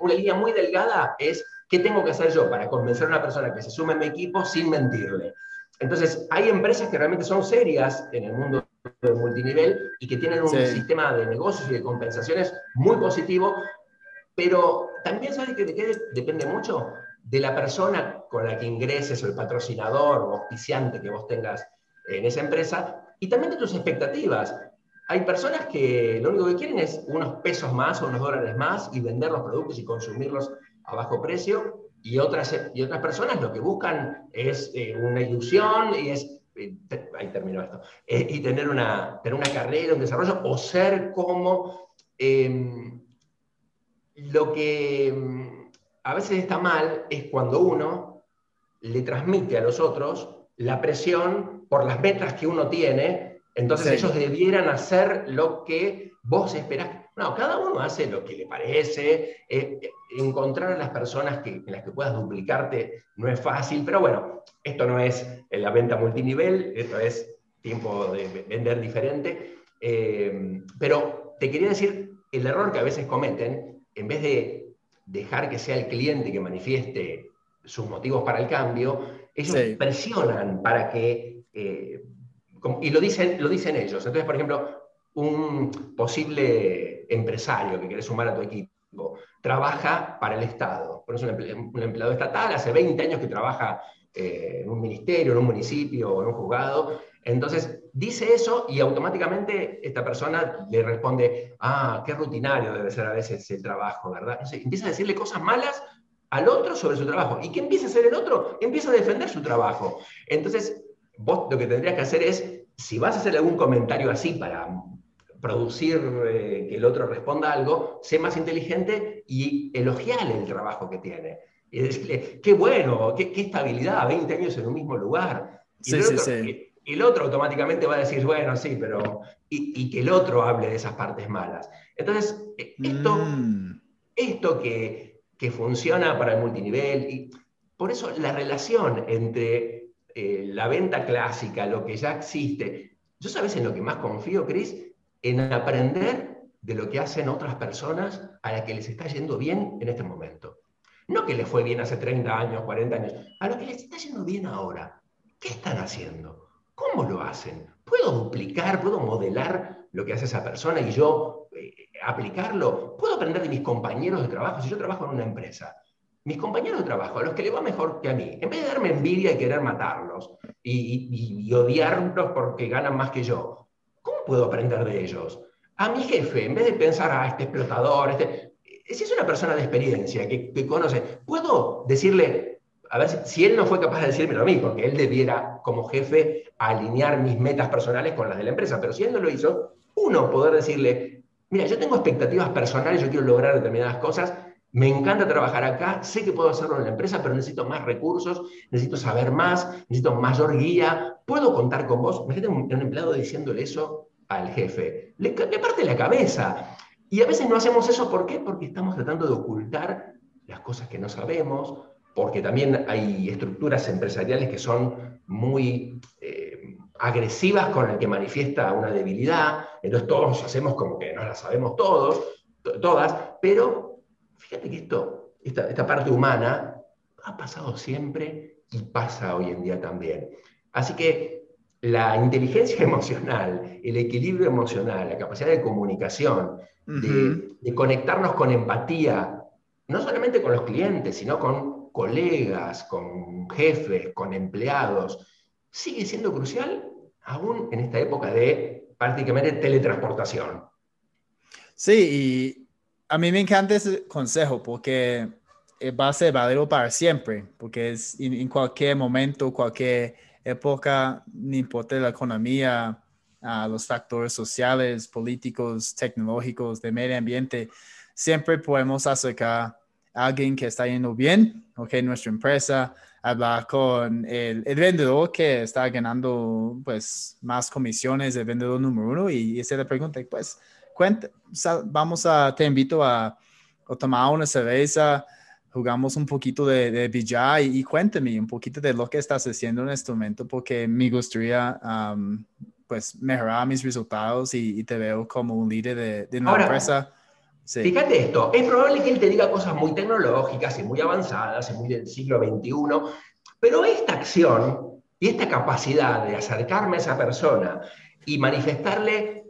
una línea muy delgada es qué tengo que hacer yo para convencer a una persona que se sume a mi equipo sin mentirle. Entonces, hay empresas que realmente son serias en el mundo del multinivel y que tienen un sistema de negocios y de compensaciones muy positivo, pero también sabes que de qué depende mucho de la persona con la que ingreses o el patrocinador o auspiciante que vos tengas en esa empresa y también de tus expectativas. Hay personas que lo único que quieren es unos pesos más o unos dólares más y vender los productos y consumirlos a bajo precio y otras, y otras personas lo que buscan es eh, una ilusión y es, eh, ahí terminó esto, eh, y tener una, tener una carrera, un desarrollo, o ser como em, lo que em, a veces está mal es cuando uno le transmite a los otros la presión por las metas que uno tiene, entonces ellos debieran hacer lo que vos esperás no, cada uno hace lo que le parece. Eh, eh, encontrar a las personas que, en las que puedas duplicarte no es fácil, pero bueno, esto no es la venta multinivel, esto es tiempo de vender diferente. Eh, pero te quería decir, el error que a veces cometen, en vez de dejar que sea el cliente que manifieste sus motivos para el cambio, ellos presionan para que, y lo dicen, lo dicen ellos. Entonces, por ejemplo, un posible empresario que quiere sumar a tu equipo trabaja para el Estado, por eso un empleado estatal, hace 20 años que trabaja eh, en un ministerio, en un municipio o en un juzgado, entonces dice eso y automáticamente esta persona le responde, ah, qué rutinario debe ser a veces el trabajo, ¿verdad? Entonces, empieza a decirle cosas malas al otro sobre su trabajo. ¿Y qué empieza a hacer el otro? Empieza a defender su trabajo. Entonces, vos lo que tendrías que hacer es, si vas a hacer algún comentario así para producir eh, que el otro responda algo, sé más inteligente y elogiarle el trabajo que tiene. Y decirle, qué bueno, qué, estabilidad, 20 años en un mismo lugar. Y el, otro, el, otro, automáticamente va a decir, bueno, sí, pero... Y, que el otro hable de esas partes malas. Entonces, e, esto, mm. esto que, que, funciona para el multinivel, y por eso la relación entre eh, la venta clásica, lo que ya existe, yo sabes en lo que más confío, Cris, en aprender de lo que hacen otras personas a las que les está yendo bien en este momento. No que les fue bien hace 30 años, 40 años, a lo que les está yendo bien ahora. ¿Qué están haciendo? ¿Cómo lo hacen? ¿Puedo duplicar, puedo modelar lo que hace esa persona y yo eh, aplicarlo? ¿Puedo aprender de mis compañeros de trabajo? Si yo trabajo en una empresa, mis compañeros de trabajo, a los que le va mejor que a mí, en vez de darme envidia y querer matarlos y odiarlos porque ganan más que yo, puedo aprender de ellos? A mi jefe, en vez de pensar, a ah, este explotador, este, si es una persona de experiencia, que, conoce, puedo decirle, a ver si, él no fue capaz de decírmelo a mí, porque él debiera, como jefe, alinear mis metas personales con las de la empresa, pero si él no lo hizo, uno, poder decirle, mira, yo tengo expectativas personales, yo quiero lograr determinadas cosas, me encanta trabajar acá, sé que puedo hacerlo en la empresa, pero necesito más recursos, necesito saber más, necesito mayor guía, puedo contar con vos. Imagínate un, un empleado diciéndole eso al jefe, le, parte la cabeza. Y a veces no hacemos eso, ¿por qué? Porque estamos tratando de ocultar las cosas que no sabemos, porque también hay estructuras empresariales que son muy eh, agresivas con el que manifiesta una debilidad, entonces todos hacemos como que no la sabemos todos, todas, pero fíjate que esto, esta, esta parte humana ha pasado siempre y pasa hoy en día también. Así que la inteligencia <laughs> emocional, el equilibrio emocional, la capacidad de comunicación, de, conectarnos con empatía, no solamente con los clientes, sino con colegas, con jefes, con empleados, sigue siendo crucial aún en esta época de prácticamente teletransportación. Sí, y a mí me encanta ese consejo porque va a ser válido para siempre, porque es en cualquier momento, cualquier época, no importa la economía, los factores sociales, políticos, tecnológicos, de medio ambiente, siempre podemos acercar a alguien que está yendo bien, ok, nuestra empresa, hablar con el, vendedor que está ganando pues más comisiones, el vendedor número uno, y, y le pregunta, pues, cuenta, vamos a, te invito a, a tomar una cerveza, jugamos un poquito de, de y, cuénteme un poquito de lo que estás haciendo en este momento porque me gustaría pues mejorar mis resultados y, te veo como un líder de, una empresa. Fíjate esto, es probable que él te diga cosas muy tecnológicas y muy avanzadas y muy del siglo XXI, pero esta acción y esta capacidad de acercarme a esa persona y manifestarle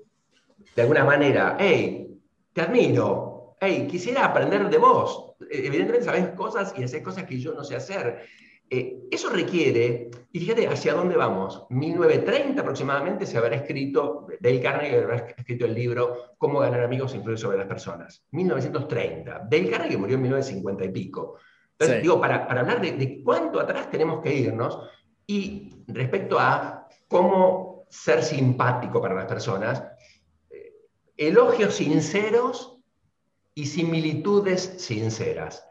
de alguna manera, hey, te admiro, hey, quisiera aprender de vos, evidentemente sabes cosas y haces cosas que yo no sé hacer. Eh, eso requiere, y fíjate hacia dónde vamos, 1930 aproximadamente se habrá escrito, Dale Carnegie habrá escrito el libro Cómo ganar amigos e influir sobre las personas, 1930. Dale Carnegie murió en 1950 y pico. Entonces, digo, para, para hablar de, cuánto atrás tenemos que irnos y respecto a cómo ser simpático para las personas, elogios sinceros y similitudes sinceras.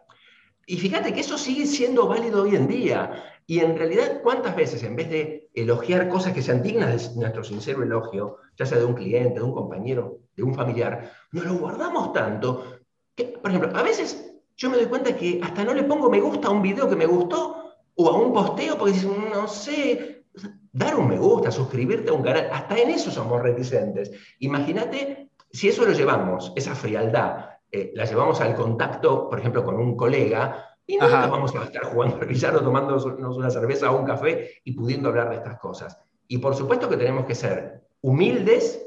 Y fíjate que eso sigue siendo válido hoy en día. Y en realidad, ¿cuántas veces en vez de elogiar cosas que sean dignas de nuestro sincero elogio, ya sea de un cliente, de un compañero, de un familiar, nos lo guardamos tanto que, por ejemplo, a veces yo me doy cuenta que hasta no le pongo me gusta a un video que me gustó o a un posteo porque dices, no sé, dar un me gusta, suscribirte a un canal, hasta en eso somos reticentes. Imagínate si eso lo llevamos, esa frialdad, eh, la llevamos al contacto, por ejemplo, con un colega, y no vamos a estar jugando al billar o tomándonos una cerveza o un café y pudiendo hablar de estas cosas. Y por supuesto que tenemos que ser humildes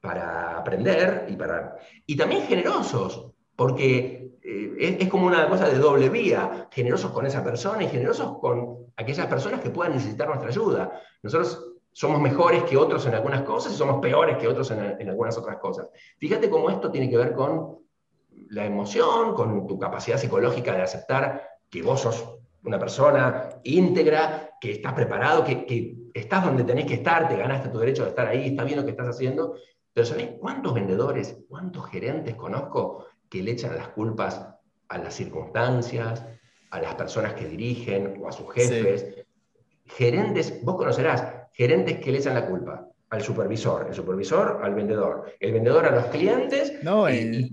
para aprender y, para, y también generosos, porque eh, es, como una cosa de doble vía, generosos con esa persona y generosos con aquellas personas que puedan necesitar nuestra ayuda. Nosotros somos mejores que otros en algunas cosas y somos peores que otros en, en algunas otras cosas. Fíjate cómo esto tiene que ver con la emoción, con tu capacidad psicológica de aceptar que vos sos una persona íntegra, que estás preparado, que, estás donde tenés que estar, te ganaste tu derecho de estar ahí, está bien lo que estás haciendo. Pero ¿sabés cuántos vendedores, cuántos gerentes conozco que le echan las culpas a las circunstancias, a las personas que dirigen o a sus jefes? Gerentes, vos conocerás, gerentes que le echan la culpa al supervisor, el supervisor al vendedor, el vendedor a los clientes no, y,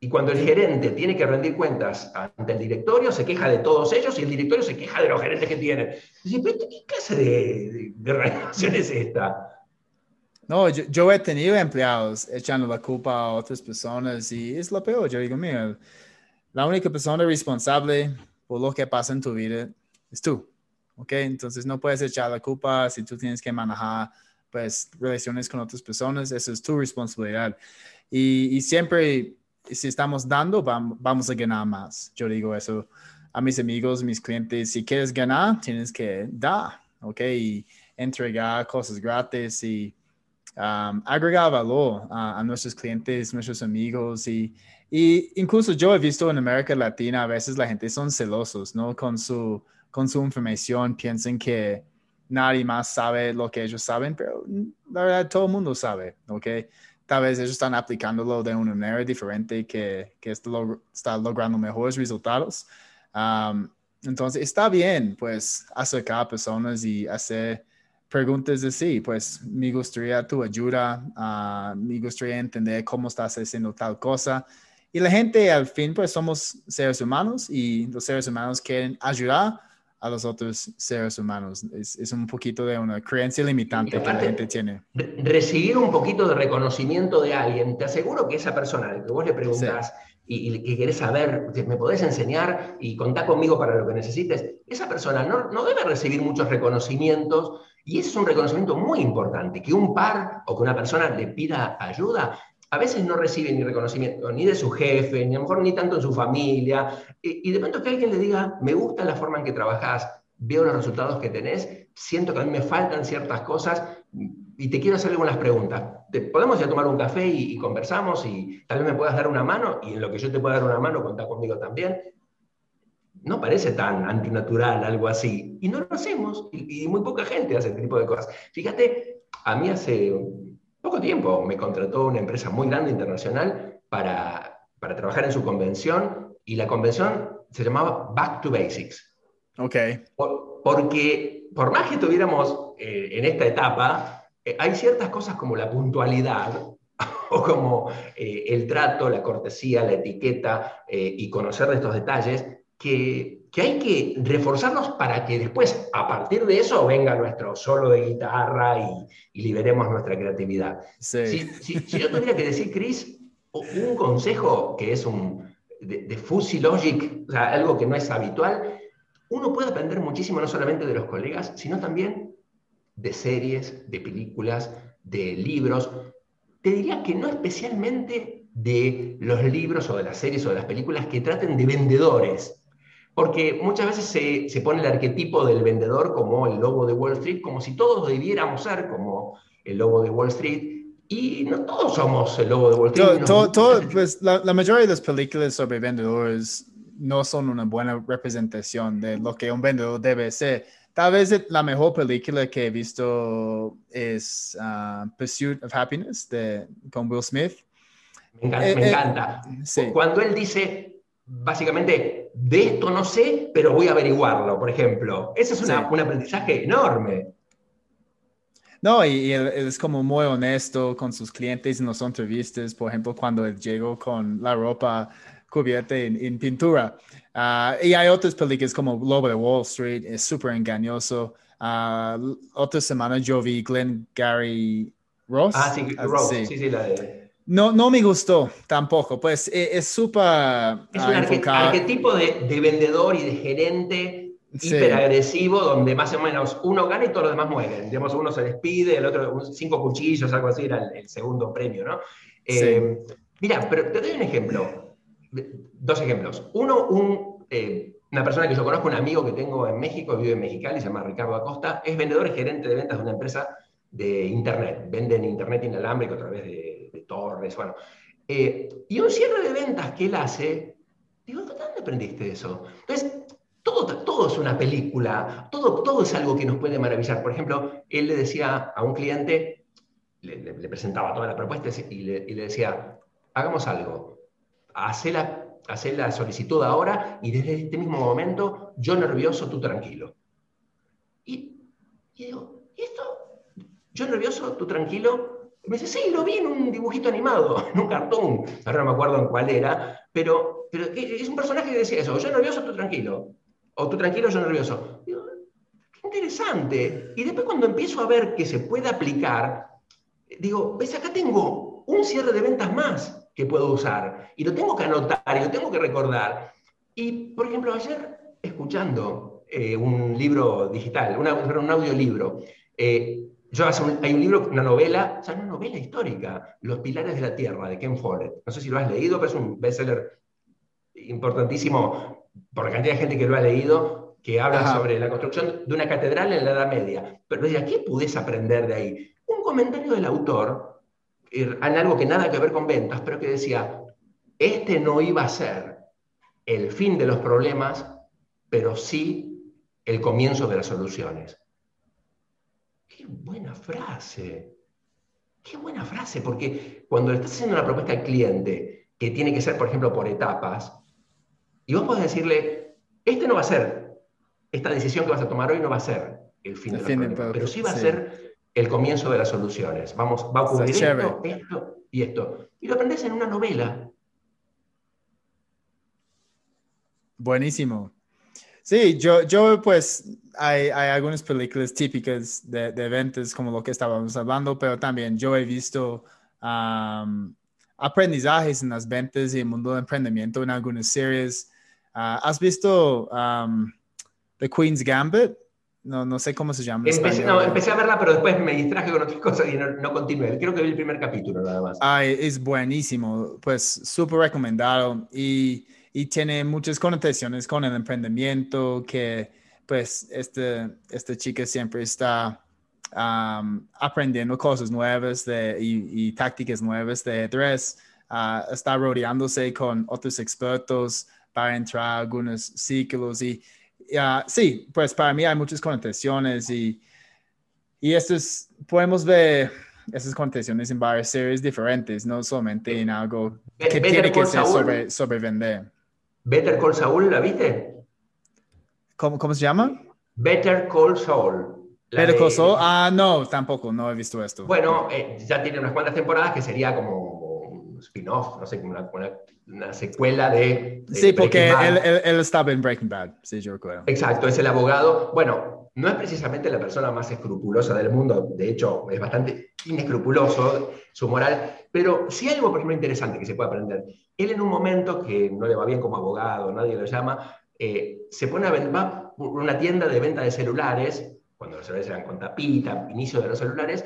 y cuando el gerente tiene que rendir cuentas ante el directorio, se queja de todos ellos y el directorio se queja de los gerentes que tienen. ¿qué clase de, de, relación es esta? No, yo, he tenido empleados echando la culpa a otras personas y es lo peor. Yo digo, mira, la única persona responsable por lo que pasa en tu vida es tú. ¿Ok? Entonces no puedes echar la culpa si tú tienes que manejar pues relaciones con otras personas, eso es tu responsabilidad. Y, y siempre si estamos dando, vamos a ganar más. Yo digo eso a mis amigos, mis clientes. Si quieres ganar, tienes que dar, ¿ok? Y entregar cosas gratis y um, agregar valor a, nuestros clientes, nuestros amigos. Y, y, incluso yo he visto en América Latina, a veces la gente son celosos, ¿no? Con su, con su información, piensan que nadie más sabe lo que ellos saben, pero la verdad todo el mundo sabe, ¿ok? tal vez ellos están aplicándolo de una manera diferente que, que está, logrando mejores resultados. entonces, está bien, pues, acercar a personas y hacer preguntas así, pues, me gustaría tu ayuda, uh, me gustaría entender cómo estás haciendo tal cosa. Y la gente, al fin, pues, somos seres humanos y los seres humanos quieren ayudar a los otros seres humanos. Es, un poquito de una creencia limitante que la gente tiene. Recibir un poquito de reconocimiento de alguien, te aseguro que esa persona al que vos le preguntas y, que querés saber, me podés enseñar y contar conmigo para lo que necesites, esa persona no, no debe recibir muchos reconocimientos y ese es un reconocimiento muy importante, que un par o que una persona le pida ayuda a veces no recibe ni reconocimiento ni de su jefe, ni a lo mejor ni tanto en su familia, y, de pronto que alguien le diga, me gusta la forma en que trabajas, veo los resultados que tenés, siento que a mí me faltan ciertas cosas y te quiero hacer algunas preguntas. ¿Te, podemos ir a tomar un café y, conversamos y tal vez me puedas dar una mano y en lo que yo te pueda dar una mano, contá conmigo también. No parece tan antinatural algo así. Y no lo hacemos. Y, y muy poca gente hace este tipo de cosas. Fíjate, a mí hace poco tiempo me contrató una empresa muy grande internacional para, para trabajar en su convención y la convención se llamaba Back to Basics. Ok. porque por más que estuviéramos eh, en esta etapa, eh, hay ciertas cosas como la puntualidad <laughs> o como eh, el trato, la cortesía, la etiqueta y conocer de estos detalles que que hay que reforzarnos para que después, a partir de eso, venga nuestro solo de guitarra y, liberemos nuestra creatividad. Si, yo tuviera que decir, Chris, un consejo que es un de, de Fuzzy Logic, o sea, algo que no es habitual, uno puede aprender muchísimo no solamente de los colegas, sino también de series, de películas, de libros. Te diría que no especialmente de los libros o de las series o de las películas que traten de vendedores, porque muchas veces se, se, pone el arquetipo del vendedor como el lobo de Wall Street, como si todos debiéramos ser como el lobo de Wall Street, y no todos somos el lobo de Wall Street. Todo, pues, la, la, mayoría de las películas sobre vendedores no son una buena representación de lo que un vendedor debe ser. Tal vez la mejor película que he visto es uh, Pursuit of Happiness de, con Will Smith. Me encanta. me eh, encanta. Sí. Cuando él dice, básicamente, de esto no sé, pero voy a averiguarlo, por ejemplo. Ese es un aprendizaje enorme. No, y, él, es como muy honesto con sus clientes en las entrevistas, por ejemplo, cuando él llegó con la ropa cubierta en, pintura. Ah, y hay otras películas como Lobo de Wall Street, es súper engañoso. Uh, otra semana yo vi Glenn Gary Ross. Ah, sí, ah, Ross, sí, sí, la de... No, no me gustó tampoco, pues e, es súper... Es un arquetipo de, vendedor y de gerente hiperagresivo donde más o menos uno gana y todos los demás mueren. Digamos, uno se despide, el otro cinco cuchillos, algo así, era el, segundo premio, ¿no? Eh, mira, pero te doy un ejemplo, dos ejemplos. Uno, un, eh, una persona que yo conozco, un amigo que tengo en México, vive en Mexicali, se llama Ricardo Acosta, es vendedor y gerente de ventas de una empresa de Internet. Venden Internet inalámbrico a través de torres, bueno. Eh, y un cierre de ventas que él hace, digo, ¿dónde aprendiste eso? Entonces, todo, todo es una película, todo, todo es algo que nos puede maravillar. Por ejemplo, él le decía a un cliente, le, presentaba toda la propuesta y le, decía, hagamos algo, hacé la, la solicitud ahora y desde este mismo momento, yo nervioso, tú tranquilo. Y, y digo, ¿y esto? Yo nervioso, tú tranquilo, me dice, sí, lo vi en un dibujito animado, <laughs> en un cartoon, ahora no me acuerdo en cuál era, pero, pero es un personaje que decía eso, yo nervioso, tú tranquilo, o tú tranquilo, yo nervioso. Qué interesante. Y después cuando empiezo a ver que se puede aplicar, digo, ves, acá tengo un cierre de ventas más que puedo usar, y lo tengo que anotar, y lo tengo que recordar. Y, por ejemplo, ayer, escuchando eh, un libro digital, una, un audiolibro, eh, yo hay un libro, una novela, o sea, una novela histórica, Los Pilares de la Tierra, de Ken Follett. No sé si lo has leído, pero es un bestseller importantísimo por la cantidad de gente que lo ha leído, que habla sobre la construcción de una catedral en la Edad Media. Pero decía, ¿qué puedes aprender de ahí? Un comentario del autor, en algo que nada que ver con ventas, pero que decía, este no iba a ser el fin de los problemas, pero sí el comienzo de las soluciones buena frase. Qué buena frase, porque cuando le estás haciendo una propuesta al cliente, que tiene que ser, por ejemplo, por etapas, y vos podés decirle, este no va a ser, esta decisión que vas a tomar hoy no va a ser el fin de la pero sí va a ser el comienzo de las soluciones. Vamos, va a ocurrir esto, esto y esto. Y lo aprendes en una novela. Buenísimo. Sí, yo, yo pues hay, hay algunas películas típicas de, de, eventos como lo que estábamos hablando, pero también yo he visto aprendizajes en las ventas y el mundo del emprendimiento en algunas series. Ah, ¿Has visto The Queen's Gambit? No, no sé cómo se llama. Empecé, no, empecé a verla, pero después me distraje con otras <laughs> cosas y no, no continué. Creo que vi el primer capítulo nada más. Ay, es buenísimo, pues súper recomendado. Y y tiene muchas connotaciones con el emprendimiento, que pues este, esta chica siempre está aprendiendo cosas nuevas de, y, tácticas nuevas de tres, uh, está rodeándose con otros expertos para entrar a algunos ciclos y uh, sí, pues para mí hay muchas connotaciones y, y estos podemos ver esas connotaciones en varias series diferentes, no solamente en algo que tiene que ser sobre, sobre vender. Better Call Saul, ¿la viste? ¿Cómo, cómo se llama? Better Call Saul. Better Call Saul, ah, no, tampoco, no he visto esto. Bueno, eh, ya tiene unas cuantas temporadas que sería como un spin-off, no sé, como una, una, secuela de... sí, porque él, él, estaba en Breaking Bad, sí, yo recuerdo. Exacto, es el abogado. Bueno, no es precisamente la persona más escrupulosa del mundo, de hecho, es bastante inescrupuloso su moral, pero sí hay algo, por ejemplo, interesante que se puede aprender. Él en un momento que no le va bien como abogado, nadie lo llama, eh, se pone a va por una tienda de venta de celulares, cuando los celulares eran con tapita, inicio de los celulares,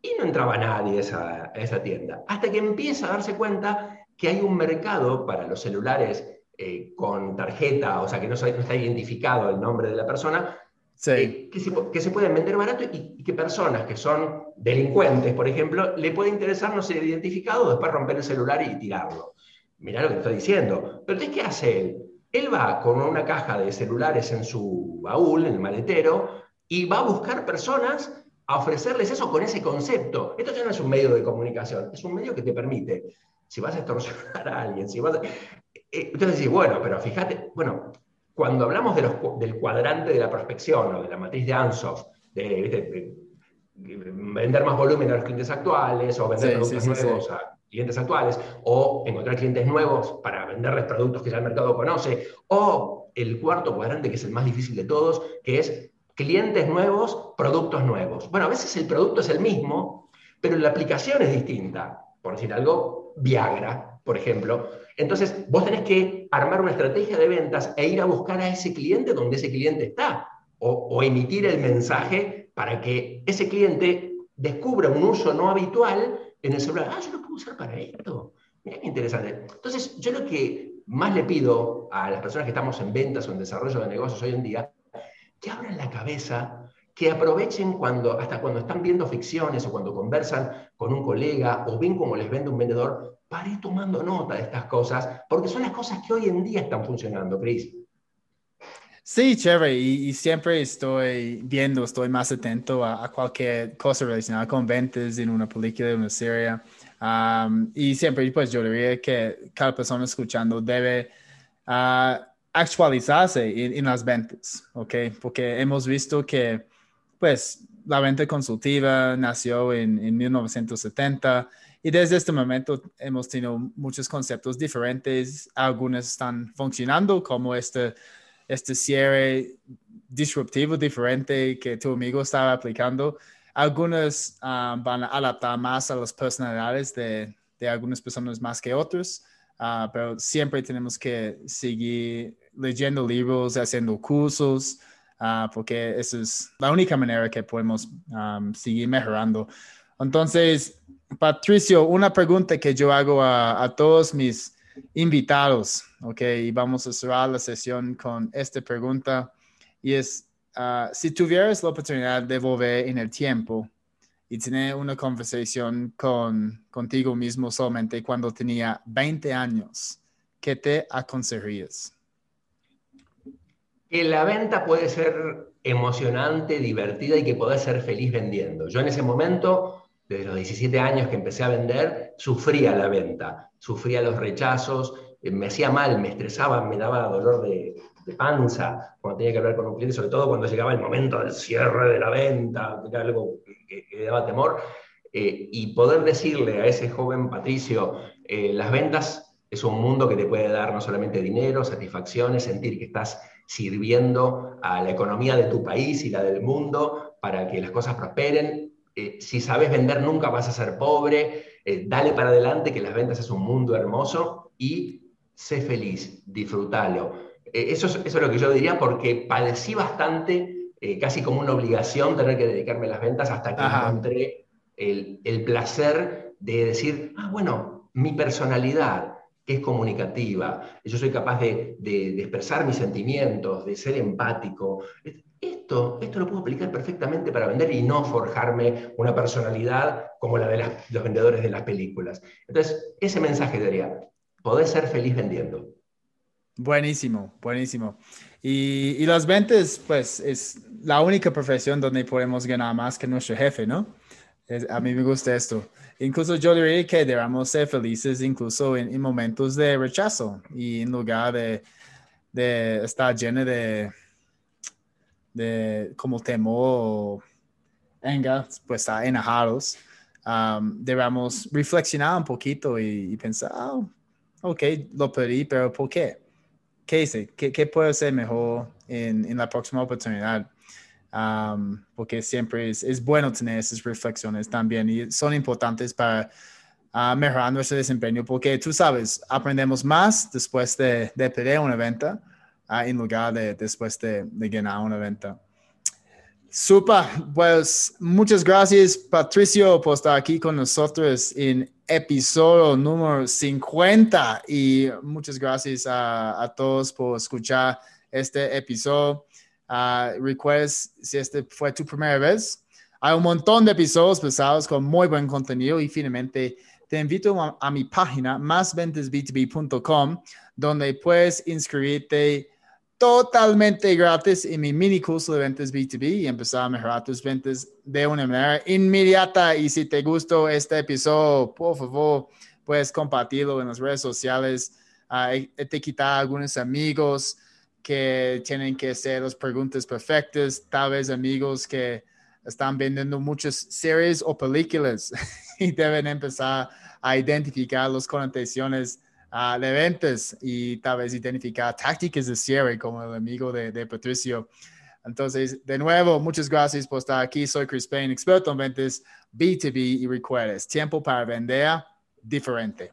y no entraba nadie a esa, esa tienda. Hasta que empieza a darse cuenta que hay un mercado para los celulares eh, con tarjeta, o sea, que no, no, está identificado el nombre de la persona, eh, que, se, que, se, pueden vender barato y, que personas que son delincuentes, por ejemplo, le puede interesar no ser identificado, después romper el celular y tirarlo. Mirá lo que estoy diciendo. Pero ¿qué hace él? Él va con una caja de celulares en su baúl, en el maletero, y va a buscar personas a ofrecerles eso con ese concepto. Esto ya no es un medio de comunicación, es un medio que te permite, si vas a extorsionar a alguien, si vas a... Eh, entonces decís, bueno, pero fíjate, bueno, cuando hablamos de los, del cuadrante de la prospección o de la matriz de Ansoff, de, vender más volumen a los clientes actuales o vender productos nuevos a clientes actuales o encontrar clientes nuevos para venderles productos que ya el mercado conoce o el cuarto cuadrante que es el más difícil de todos, que es clientes nuevos, productos nuevos. Bueno, a veces el producto es el mismo, pero la aplicación es distinta. Por decir algo, Viagra, por ejemplo, entonces, vos tenés que armar una estrategia de ventas e ir a buscar a ese cliente donde ese cliente está, o, emitir el mensaje para que ese cliente descubra un uso no habitual en el celular. Ah, yo lo puedo usar para esto. Mira qué interesante. Entonces, yo lo que más le pido a las personas que estamos en ventas o en desarrollo de negocios hoy en día, que abran la cabeza, que aprovechen cuando, hasta cuando están viendo ficciones o cuando conversan con un colega o ven cómo les vende un vendedor, para ir tomando nota de estas cosas, porque son las cosas que hoy en día están funcionando, Chris. Sí, chévere, y, siempre estoy viendo, estoy más atento a, cualquier cosa relacionada con ventas en una película, en una serie. y siempre, pues yo diría que cada persona escuchando debe ah, actualizarse en, las ventas, ¿ok? Porque hemos visto que, pues, la venta consultiva nació en, en 1970 y desde este momento hemos tenido muchos conceptos diferentes. Algunos están funcionando, como este, este cierre disruptivo diferente que tu amigo estaba aplicando. Algunos ah, van a adaptar más a las personalidades de, de algunas personas más que otros, uh, pero siempre tenemos que seguir leyendo libros, haciendo cursos, uh, porque esa es la única manera que podemos seguir mejorando. Entonces, Patricio, una pregunta que yo hago a, todos mis invitados, ok, y vamos a cerrar la sesión con esta pregunta, y es, ah, si tuvieras la oportunidad de volver en el tiempo y tener una conversación con, contigo mismo solamente cuando tenía 20 años, ¿qué te aconsejarías? Que la venta puede ser emocionante, divertida y que puedes ser feliz vendiendo. Yo en ese momento desde los 17 años que empecé a vender, sufría la venta, sufría los rechazos, eh, me hacía mal, me estresaba, me daba dolor de, panza cuando tenía que hablar con un cliente, sobre todo cuando llegaba el momento del cierre de la venta, era algo que, que daba temor. Eh, y poder decirle a ese joven Patricio, eh, las ventas es un mundo que te puede dar no solamente dinero, satisfacciones, sentir que estás sirviendo a la economía de tu país y la del mundo para que las cosas prosperen. Eh, si sabes vender, nunca vas a ser pobre. dale para adelante, que las ventas es un mundo hermoso y sé feliz, disfrútalo. eso, es, eso es lo que yo diría porque padecí bastante, casi como una obligación tener que dedicarme a las ventas hasta que encontré el, placer de decir, ah, bueno, mi personalidad es comunicativa, yo soy capaz de, expresar mis sentimientos, de ser empático. Esto, esto lo puedo aplicar perfectamente para vender y no forjarme una personalidad como la de los vendedores de las películas. Entonces, ese mensaje diría, podés ser feliz vendiendo. Buenísimo, buenísimo. Y, y las ventas, pues, es la única profesión donde podemos ganar más que nuestro jefe, ¿no? a mí me gusta esto. Incluso yo diría que debemos ser felices incluso en, momentos de rechazo y en lugar de, de estar lleno de, de como temor o venga, pues estar enojados. Um, debemos reflexionar un poquito y, pensar, oh, ok, lo pedí, pero ¿por qué? ¿Qué hice? ¿Qué, qué puedo hacer mejor en, en la próxima oportunidad? porque siempre es, bueno tener esas reflexiones también y son importantes para uh, mejorar nuestro desempeño, porque tú sabes, aprendemos más después de, de perder una venta uh, en lugar de después de, de ganar una venta. Super, pues muchas gracias Patricio por estar aquí con nosotros en episodio número 50 y muchas gracias a, a todos por escuchar este episodio. Uh, recuerdes si este fue tu primera vez. Hay un montón de episodios pesados con muy buen contenido y finalmente te invito a, mi página másventasb2b.com donde puedes inscribirte totalmente gratis en mi mini curso de ventas B2B y empezar a mejorar tus ventas de una manera inmediata. Y si te gustó este episodio, por favor, puedes compartirlo en las redes sociales, uh, etiquetar a algunos amigos que tienen que hacer las preguntas perfectas, tal vez amigos que están vendiendo muchas series o películas <laughs> y deben empezar a identificar las connotaciones de ventas y tal vez identificar tácticas de cierre como el amigo de, de, Patricio. Entonces, de nuevo, muchas gracias por estar aquí. Soy Chris Payne, experto en ventas B2B y recuerdes, tiempo para vender diferente.